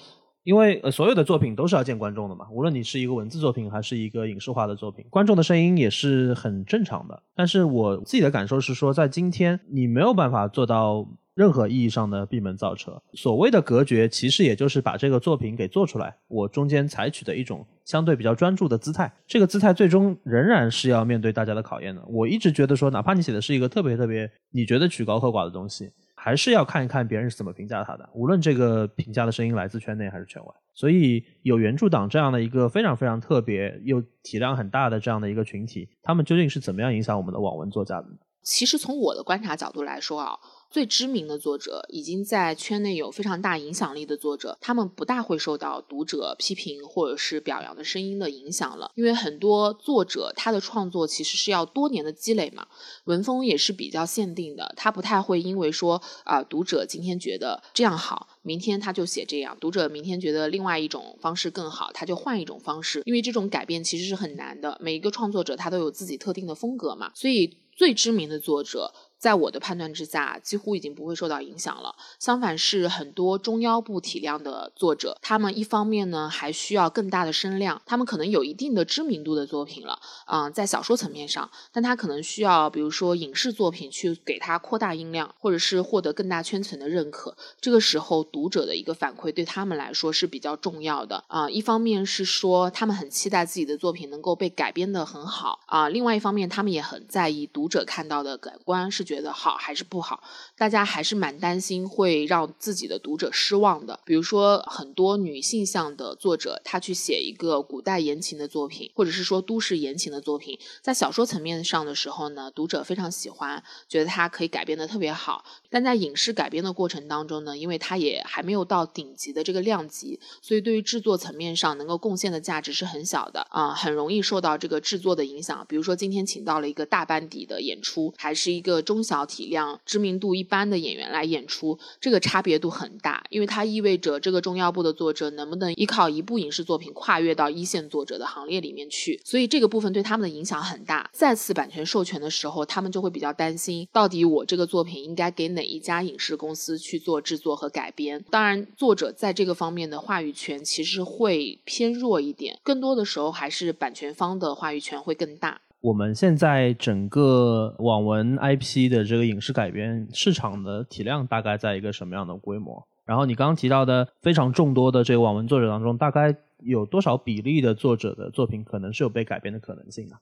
因为呃，所有的作品都是要见观众的嘛，无论你是一个文字作品还是一个影视化的作品，观众的声音也是很正常的。但是我自己的感受是说，在今天你没有办法做到任何意义上的闭门造车。所谓的隔绝，其实也就是把这个作品给做出来，我中间采取的一种相对比较专注的姿态。这个姿态最终仍然是要面对大家的考验的。我一直觉得说，哪怕你写的是一个特别特别你觉得曲高和寡的东西。还是要看一看别人是怎么评价他的，无论这个评价的声音来自圈内还是圈外。所以有原著党这样的一个非常非常特别又体量很大的这样的一个群体，他们究竟是怎么样影响我们的网文作家的呢？其实从我的观察角度来说啊。最知名的作者，已经在圈内有非常大影响力的作者，他们不大会受到读者批评或者是表扬的声音的影响了。因为很多作者他的创作其实是要多年的积累嘛，文风也是比较限定的，他不太会因为说啊读者今天觉得这样好，明天他就写这样；读者明天觉得另外一种方式更好，他就换一种方式。因为这种改变其实是很难的，每一个创作者他都有自己特定的风格嘛，所以。最知名的作者在我的判断之下，几乎已经不会受到影响了。相反是很多中腰部体量的作者，他们一方面呢还需要更大的声量，他们可能有一定的知名度的作品了，啊，在小说层面上，但他可能需要比如说影视作品去给他扩大音量，或者是获得更大圈层的认可。这个时候，读者的一个反馈对他们来说是比较重要的啊。一方面是说他们很期待自己的作品能够被改编的很好啊，另外一方面他们也很在意读者看到的感官是觉觉得好还是不好。大家还是蛮担心会让自己的读者失望的。比如说，很多女性向的作者，她去写一个古代言情的作品，或者是说都市言情的作品，在小说层面上的时候呢，读者非常喜欢，觉得它可以改编的特别好。但在影视改编的过程当中呢，因为它也还没有到顶级的这个量级，所以对于制作层面上能够贡献的价值是很小的啊，很容易受到这个制作的影响。比如说今天请到了一个大班底的演出，还是一个中中小体量、知名度一般的演员来演出，这个差别度很大，因为它意味着这个中腰部的作者能不能依靠一部影视作品跨越到一线作者的行列里面去，所以这个部分对他们的影响很大。再次版权授权的时候，他们就会比较担心，到底我这个作品应该给哪一家影视公司去做制作和改编？当然，作者在这个方面的话语权其实会偏弱一点，更多的时候还是版权方的话语权会更大。我们现在整个网文 IP 的这个影视改编市场的体量大概在一个什么样的规模？然后你刚刚提到的非常众多的这个网文作者当中，大概有多少比例的作者的作品可能是有被改编的可能性呢？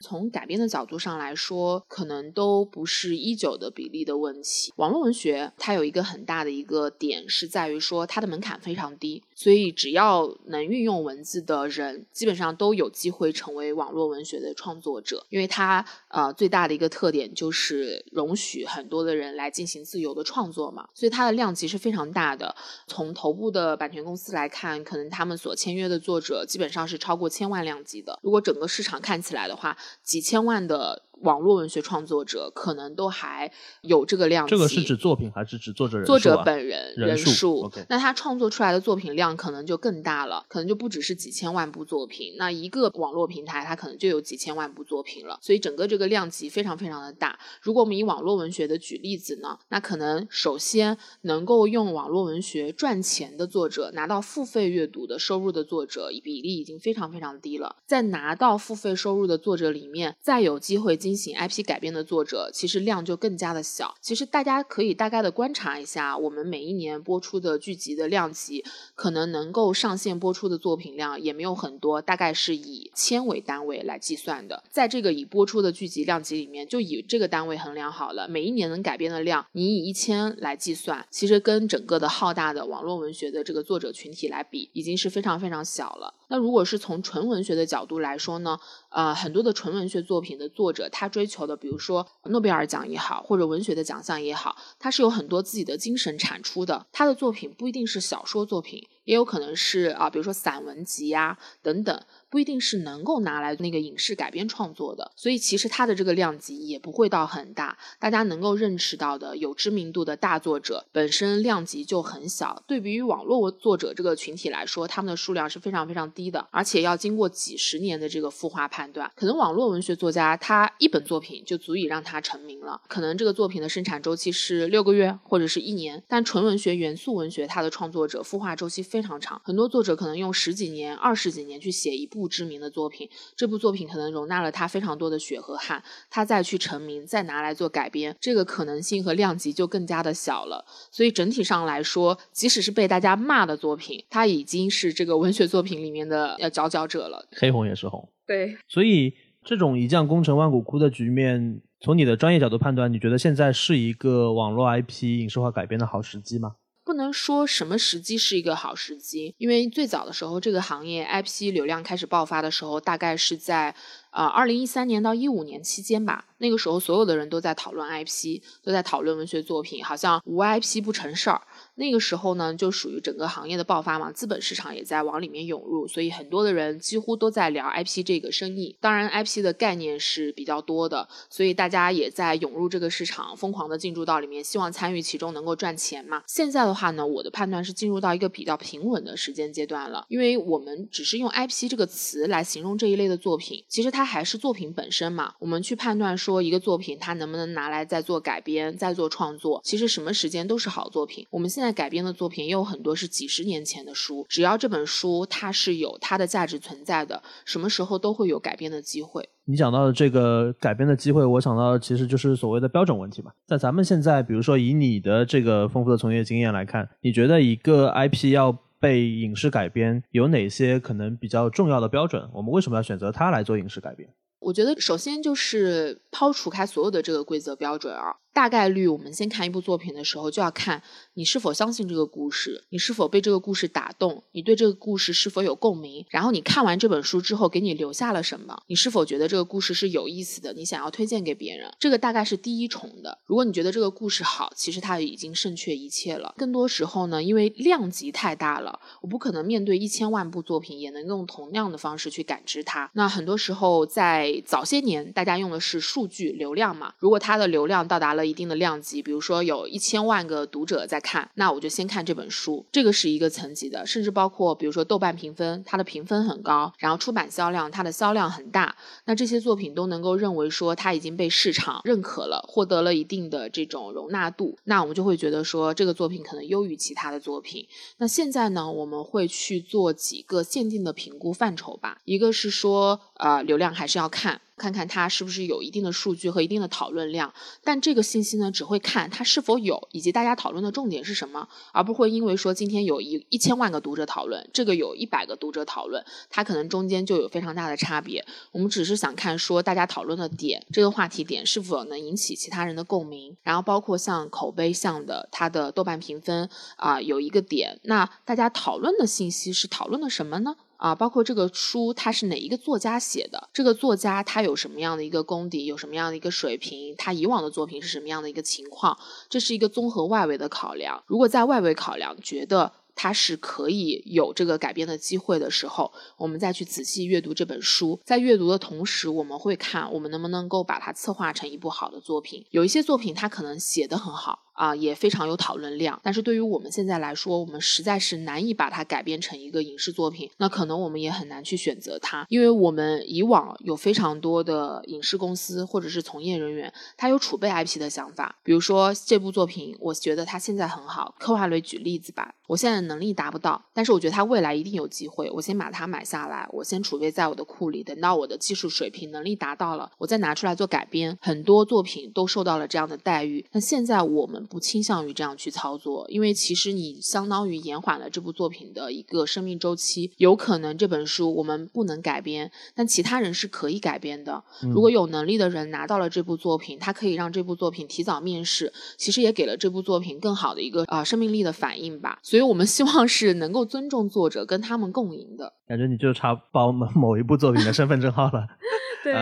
从改编的角度上来说，可能都不是一九的比例的问题。网络文学它有一个很大的一个点是在于说它的门槛非常低，所以只要能运用文字的人，基本上都有机会成为网络文学的创作者。因为它呃最大的一个特点就是容许很多的人来进行自由的创作嘛，所以它的量级是非常大的。从头部的版权公司来看，可能他们所签约的作者基本上是超过千万量级的。如果整个市场看起来的话，几千万的。网络文学创作者可能都还有这个量级，这个是指作品还是指作者人作者本人人数？那他创作出来的作品量可能就更大了，可能就不只是几千万部作品。那一个网络平台，它可能就有几千万部作品了，所以整个这个量级非常非常的大。如果我们以网络文学的举例子呢，那可能首先能够用网络文学赚钱的作者，拿到付费阅读的收入的作者比例已经非常非常低了。在拿到付费收入的作者里面，再有机会进进行 IP 改编的作者，其实量就更加的小。其实大家可以大概的观察一下，我们每一年播出的剧集的量级，可能能够上线播出的作品量也没有很多，大概是以千为单位来计算的。在这个已播出的剧集量级里面，就以这个单位衡量好了。每一年能改编的量，你以一千来计算，其实跟整个的浩大的网络文学的这个作者群体来比，已经是非常非常小了。那如果是从纯文学的角度来说呢？呃，很多的纯文学作品的作者，他追求的，比如说诺贝尔奖也好，或者文学的奖项也好，他是有很多自己的精神产出的。他的作品不一定是小说作品，也有可能是啊，比如说散文集呀等等。不一定是能够拿来那个影视改编创作的，所以其实它的这个量级也不会到很大。大家能够认识到的有知名度的大作者，本身量级就很小。对比于网络作者这个群体来说，他们的数量是非常非常低的，而且要经过几十年的这个孵化判断。可能网络文学作家他一本作品就足以让他成名了，可能这个作品的生产周期是六个月或者是一年。但纯文学、元素文学，它的创作者孵化周期非常长，很多作者可能用十几年、二十几年去写一部。知名的作品，这部作品可能容纳了他非常多的血和汗，他再去成名，再拿来做改编，这个可能性和量级就更加的小了。所以整体上来说，即使是被大家骂的作品，它已经是这个文学作品里面的要佼佼者了。黑红也是红，对。所以这种一将功成万骨枯的局面，从你的专业角度判断，你觉得现在是一个网络 IP 影视化改编的好时机吗？不能说什么时机是一个好时机，因为最早的时候，这个行业 IP 流量开始爆发的时候，大概是在啊二零一三年到一五年期间吧。那个时候，所有的人都在讨论 IP，都在讨论文学作品，好像无 IP 不成事儿。那个时候呢，就属于整个行业的爆发嘛，资本市场也在往里面涌入，所以很多的人几乎都在聊 IP 这个生意。当然，IP 的概念是比较多的，所以大家也在涌入这个市场，疯狂的进入到里面，希望参与其中能够赚钱嘛。现在的话呢，我的判断是进入到一个比较平稳的时间阶段了，因为我们只是用 IP 这个词来形容这一类的作品，其实它。它还是作品本身嘛。我们去判断说一个作品它能不能拿来再做改编、再做创作，其实什么时间都是好作品。我们现在改编的作品也有很多是几十年前的书，只要这本书它是有它的价值存在的，什么时候都会有改编的机会。你讲到的这个改编的机会，我想到的其实就是所谓的标准问题嘛。在咱们现在，比如说以你的这个丰富的从业经验来看，你觉得一个 IP 要被影视改编，有哪些可能比较重要的标准？我们为什么要选择它来做影视改编？我觉得首先就是抛除开所有的这个规则标准啊，大概率我们先看一部作品的时候，就要看你是否相信这个故事，你是否被这个故事打动，你对这个故事是否有共鸣，然后你看完这本书之后给你留下了什么，你是否觉得这个故事是有意思的，你想要推荐给别人，这个大概是第一重的。如果你觉得这个故事好，其实它已经胜却一切了。更多时候呢，因为量级太大了，我不可能面对一千万部作品也能用同样的方式去感知它。那很多时候在早些年，大家用的是数据流量嘛。如果它的流量到达了一定的量级，比如说有一千万个读者在看，那我就先看这本书，这个是一个层级的。甚至包括比如说豆瓣评分，它的评分很高，然后出版销量，它的销量很大，那这些作品都能够认为说它已经被市场认可了，获得了一定的这种容纳度，那我们就会觉得说这个作品可能优于其他的作品。那现在呢，我们会去做几个限定的评估范畴吧，一个是说，呃，流量还是要看。看看看它是不是有一定的数据和一定的讨论量，但这个信息呢，只会看它是否有，以及大家讨论的重点是什么，而不会因为说今天有一一千万个读者讨论，这个有一百个读者讨论，它可能中间就有非常大的差别。我们只是想看说大家讨论的点，这个话题点是否能引起其他人的共鸣，然后包括像口碑像的，它的豆瓣评分啊有一个点，那大家讨论的信息是讨论的什么呢？啊，包括这个书它是哪一个作家写的？这个作家他有什么样的一个功底？有什么样的一个水平？他以往的作品是什么样的一个情况？这是一个综合外围的考量。如果在外围考量觉得他是可以有这个改编的机会的时候，我们再去仔细阅读这本书。在阅读的同时，我们会看我们能不能够把它策划成一部好的作品。有一些作品它可能写得很好。啊，也非常有讨论量，但是对于我们现在来说，我们实在是难以把它改编成一个影视作品。那可能我们也很难去选择它，因为我们以往有非常多的影视公司或者是从业人员，他有储备 IP 的想法。比如说这部作品，我觉得它现在很好。科华雷举例子吧，我现在能力达不到，但是我觉得它未来一定有机会。我先把它买下来，我先储备在我的库里，等到我的技术水平能力达到了，我再拿出来做改编。很多作品都受到了这样的待遇。那现在我们。不倾向于这样去操作，因为其实你相当于延缓了这部作品的一个生命周期。有可能这本书我们不能改编，但其他人是可以改编的。如果有能力的人拿到了这部作品，他可以让这部作品提早面世，其实也给了这部作品更好的一个啊生命力的反应吧。所以我们希望是能够尊重作者，跟他们共赢的。感觉你就差报某某一部作品的身份证号了。对。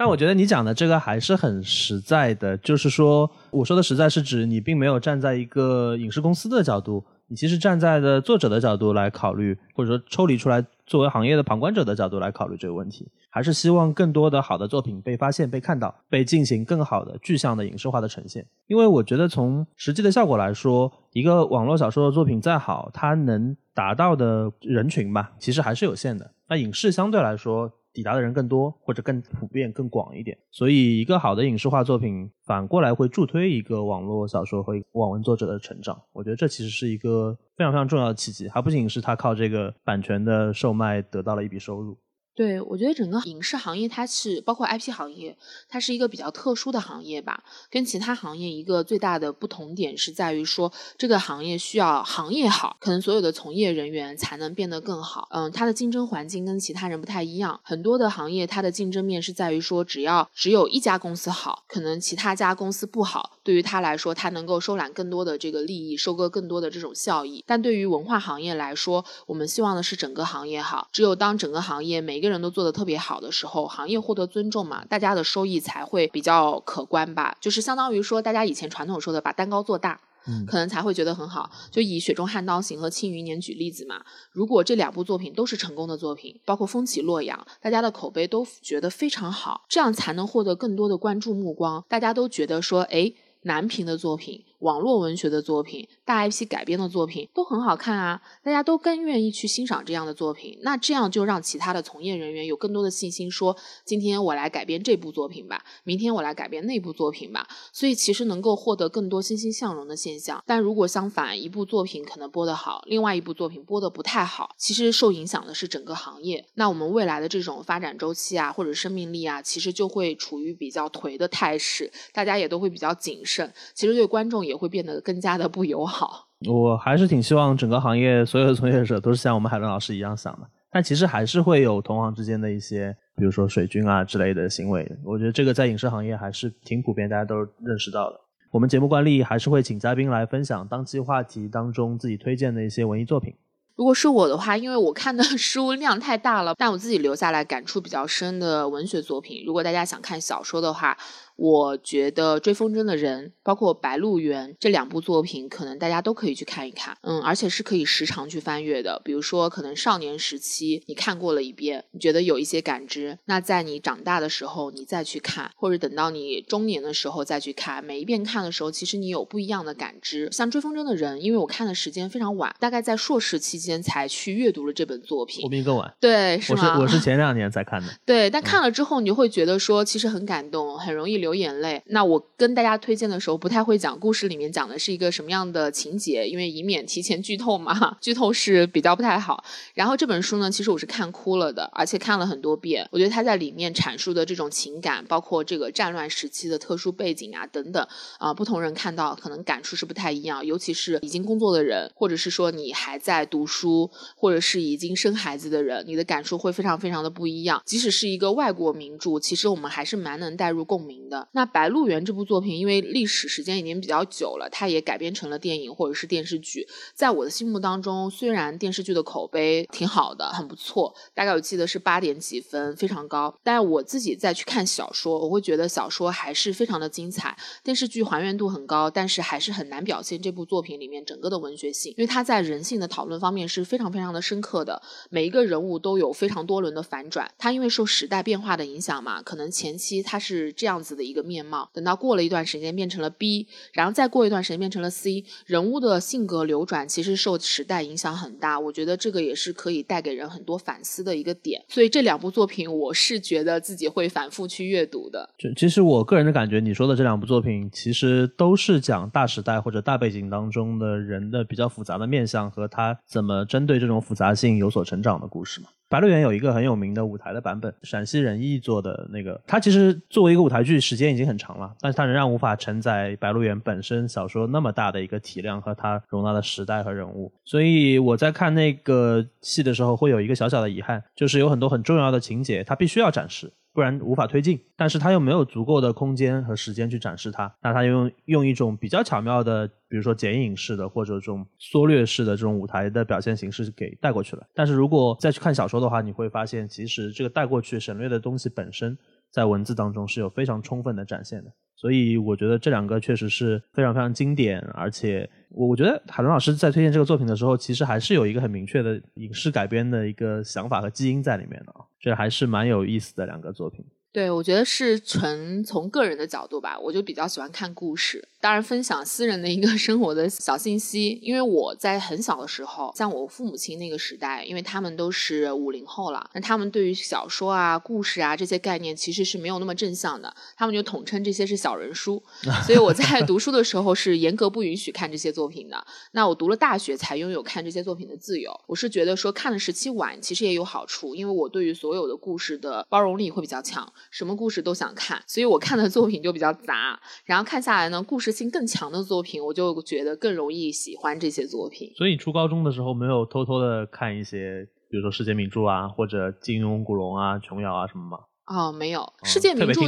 但我觉得你讲的这个还是很实在的，就是说，我说的实在是指你并没有站在一个影视公司的角度，你其实站在的作者的角度来考虑，或者说抽离出来作为行业的旁观者的角度来考虑这个问题，还是希望更多的好的作品被发现、被看到、被进行更好的具象的影视化的呈现。因为我觉得从实际的效果来说，一个网络小说的作品再好，它能达到的人群吧，其实还是有限的。那影视相对来说。抵达的人更多，或者更普遍、更广一点，所以一个好的影视化作品反过来会助推一个网络小说和网文作者的成长。我觉得这其实是一个非常非常重要的契机，还不仅是他靠这个版权的售卖得到了一笔收入。对，我觉得整个影视行业它是包括 IP 行业，它是一个比较特殊的行业吧。跟其他行业一个最大的不同点是在于说，这个行业需要行业好，可能所有的从业人员才能变得更好。嗯，它的竞争环境跟其他人不太一样。很多的行业它的竞争面是在于说，只要只有一家公司好，可能其他家公司不好，对于他来说，他能够收揽更多的这个利益，收割更多的这种效益。但对于文化行业来说，我们希望的是整个行业好。只有当整个行业每一个人都做的特别好的时候，行业获得尊重嘛，大家的收益才会比较可观吧。就是相当于说，大家以前传统说的把蛋糕做大，嗯，可能才会觉得很好。就以《雪中悍刀行》和《庆余年》举例子嘛，如果这两部作品都是成功的作品，包括《风起洛阳》，大家的口碑都觉得非常好，这样才能获得更多的关注目光。大家都觉得说，哎，南平的作品。网络文学的作品、大 IP 改编的作品都很好看啊，大家都更愿意去欣赏这样的作品。那这样就让其他的从业人员有更多的信心，说今天我来改编这部作品吧，明天我来改编那部作品吧。所以其实能够获得更多欣欣向荣的现象。但如果相反，一部作品可能播得好，另外一部作品播得不太好，其实受影响的是整个行业。那我们未来的这种发展周期啊，或者生命力啊，其实就会处于比较颓的态势，大家也都会比较谨慎，其实对观众也会变得更加的不友好。我还是挺希望整个行业所有的从业者都是像我们海伦老师一样想的，但其实还是会有同行之间的一些，比如说水军啊之类的行为。我觉得这个在影视行业还是挺普遍，大家都认识到的。我们节目惯例还是会请嘉宾来分享当期话题当中自己推荐的一些文艺作品。如果是我的话，因为我看的 书量太大了，但我自己留下来感触比较深的文学作品，如果大家想看小说的话。我觉得《追风筝的人》包括《白鹿原》这两部作品，可能大家都可以去看一看，嗯，而且是可以时常去翻阅的。比如说，可能少年时期你看过了一遍，你觉得有一些感知，那在你长大的时候你再去看，或者等到你中年的时候再去看，每一遍看的时候，其实你有不一样的感知。像《追风筝的人》，因为我看的时间非常晚，大概在硕士期间才去阅读了这本作品。我比你更晚。对，是吗？我是我是前两年才看的。对，但看了之后，你就会觉得说，其实很感动，很容易流。流眼泪。那我跟大家推荐的时候，不太会讲故事里面讲的是一个什么样的情节，因为以免提前剧透嘛，剧透是比较不太好。然后这本书呢，其实我是看哭了的，而且看了很多遍。我觉得他在里面阐述的这种情感，包括这个战乱时期的特殊背景啊等等啊，不同人看到可能感触是不太一样。尤其是已经工作的人，或者是说你还在读书，或者是已经生孩子的人，你的感受会非常非常的不一样。即使是一个外国名著，其实我们还是蛮能带入共鸣的。那《白鹿原》这部作品，因为历史时间已经比较久了，它也改编成了电影或者是电视剧。在我的心目当中，虽然电视剧的口碑挺好的，很不错，大概我记得是八点几分，非常高。但我自己再去看小说，我会觉得小说还是非常的精彩。电视剧还原度很高，但是还是很难表现这部作品里面整个的文学性，因为它在人性的讨论方面是非常非常的深刻的，每一个人物都有非常多轮的反转。它因为受时代变化的影响嘛，可能前期它是这样子的的一个面貌。等到过了一段时间变成了 B，然后再过一段时间变成了 C，人物的性格流转其实受时代影响很大，我觉得这个也是可以带给人很多反思的一个点。所以这两部作品我是觉得自己会反复去阅读的。就其实我个人的感觉，你说的这两部作品其实都是讲大时代或者大背景当中的人的比较复杂的面相和他怎么针对这种复杂性有所成长的故事嘛。《白鹿原》有一个很有名的舞台的版本，陕西人艺做的那个，它其实作为一个舞台剧，时间已经很长了，但是它仍然无法承载《白鹿原》本身小说那么大的一个体量和它容纳的时代和人物。所以我在看那个戏的时候，会有一个小小的遗憾，就是有很多很重要的情节，它必须要展示。不然无法推进，但是他又没有足够的空间和时间去展示它，那他用用一种比较巧妙的，比如说剪影式的或者这种缩略式的这种舞台的表现形式给带过去了。但是如果再去看小说的话，你会发现其实这个带过去省略的东西本身，在文字当中是有非常充分的展现的。所以我觉得这两个确实是非常非常经典，而且我我觉得海伦老师在推荐这个作品的时候，其实还是有一个很明确的影视改编的一个想法和基因在里面的啊，这还是蛮有意思的两个作品。对，我觉得是纯从个人的角度吧，我就比较喜欢看故事。当然，分享私人的一个 生活的小信息，因为我在很小的时候，像我父母亲那个时代，因为他们都是五零后了，那他们对于小说啊、故事啊这些概念其实是没有那么正向的，他们就统称这些是小人书。所以我在读书的时候是严格不允许看这些作品的。那我读了大学才拥有看这些作品的自由。我是觉得说看的时期晚，其实也有好处，因为我对于所有的故事的包容力会比较强。什么故事都想看，所以我看的作品就比较杂。然后看下来呢，故事性更强的作品，我就觉得更容易喜欢这些作品。所以初高中的时候没有偷偷的看一些，比如说世界名著啊，或者金庸、古龙啊、琼瑶啊什么吗？哦，没有世界名著，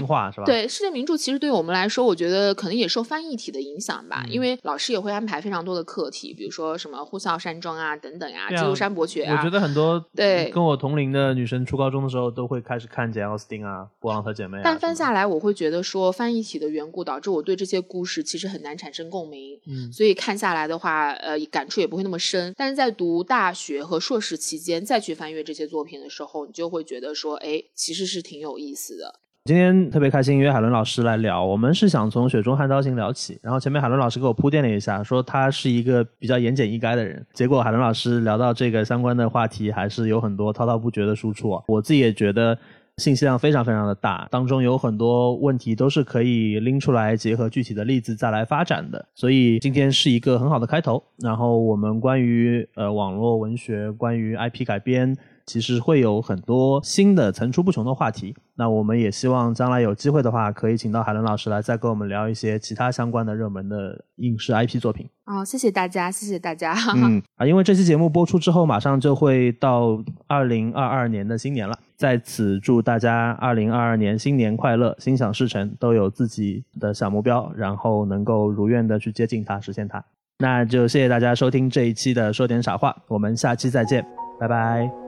对世界名著，其实对我们来说，我觉得可能也受翻译体的影响吧。因为老师也会安排非常多的课题，比如说什么《呼啸山庄》啊等等呀，《基督山伯爵》啊。我觉得很多对跟我同龄的女生初高中的时候都会开始看简奥斯汀啊，《波朗特姐妹》。但翻下来，我会觉得说翻译体的缘故导致我对这些故事其实很难产生共鸣。嗯，所以看下来的话，呃，感触也不会那么深。但是在读大学和硕士期间再去翻阅这些作品的时候，你就会觉得说，哎，其实是挺有意思的。今天特别开心约海伦老师来聊，我们是想从《雪中悍刀行》聊起。然后前面海伦老师给我铺垫了一下，说他是一个比较言简意赅的人。结果海伦老师聊到这个相关的话题，还是有很多滔滔不绝的输出啊。我自己也觉得信息量非常非常的大，当中有很多问题都是可以拎出来，结合具体的例子再来发展的。所以今天是一个很好的开头。然后我们关于呃网络文学，关于 IP 改编。其实会有很多新的层出不穷的话题，那我们也希望将来有机会的话，可以请到海伦老师来再跟我们聊一些其他相关的热门的影视 IP 作品。哦，谢谢大家，谢谢大家。嗯啊，因为这期节目播出之后，马上就会到二零二二年的新年了，在此祝大家二零二二年新年快乐，心想事成，都有自己的小目标，然后能够如愿的去接近它，实现它。那就谢谢大家收听这一期的说点傻话，我们下期再见，拜拜。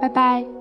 拜拜。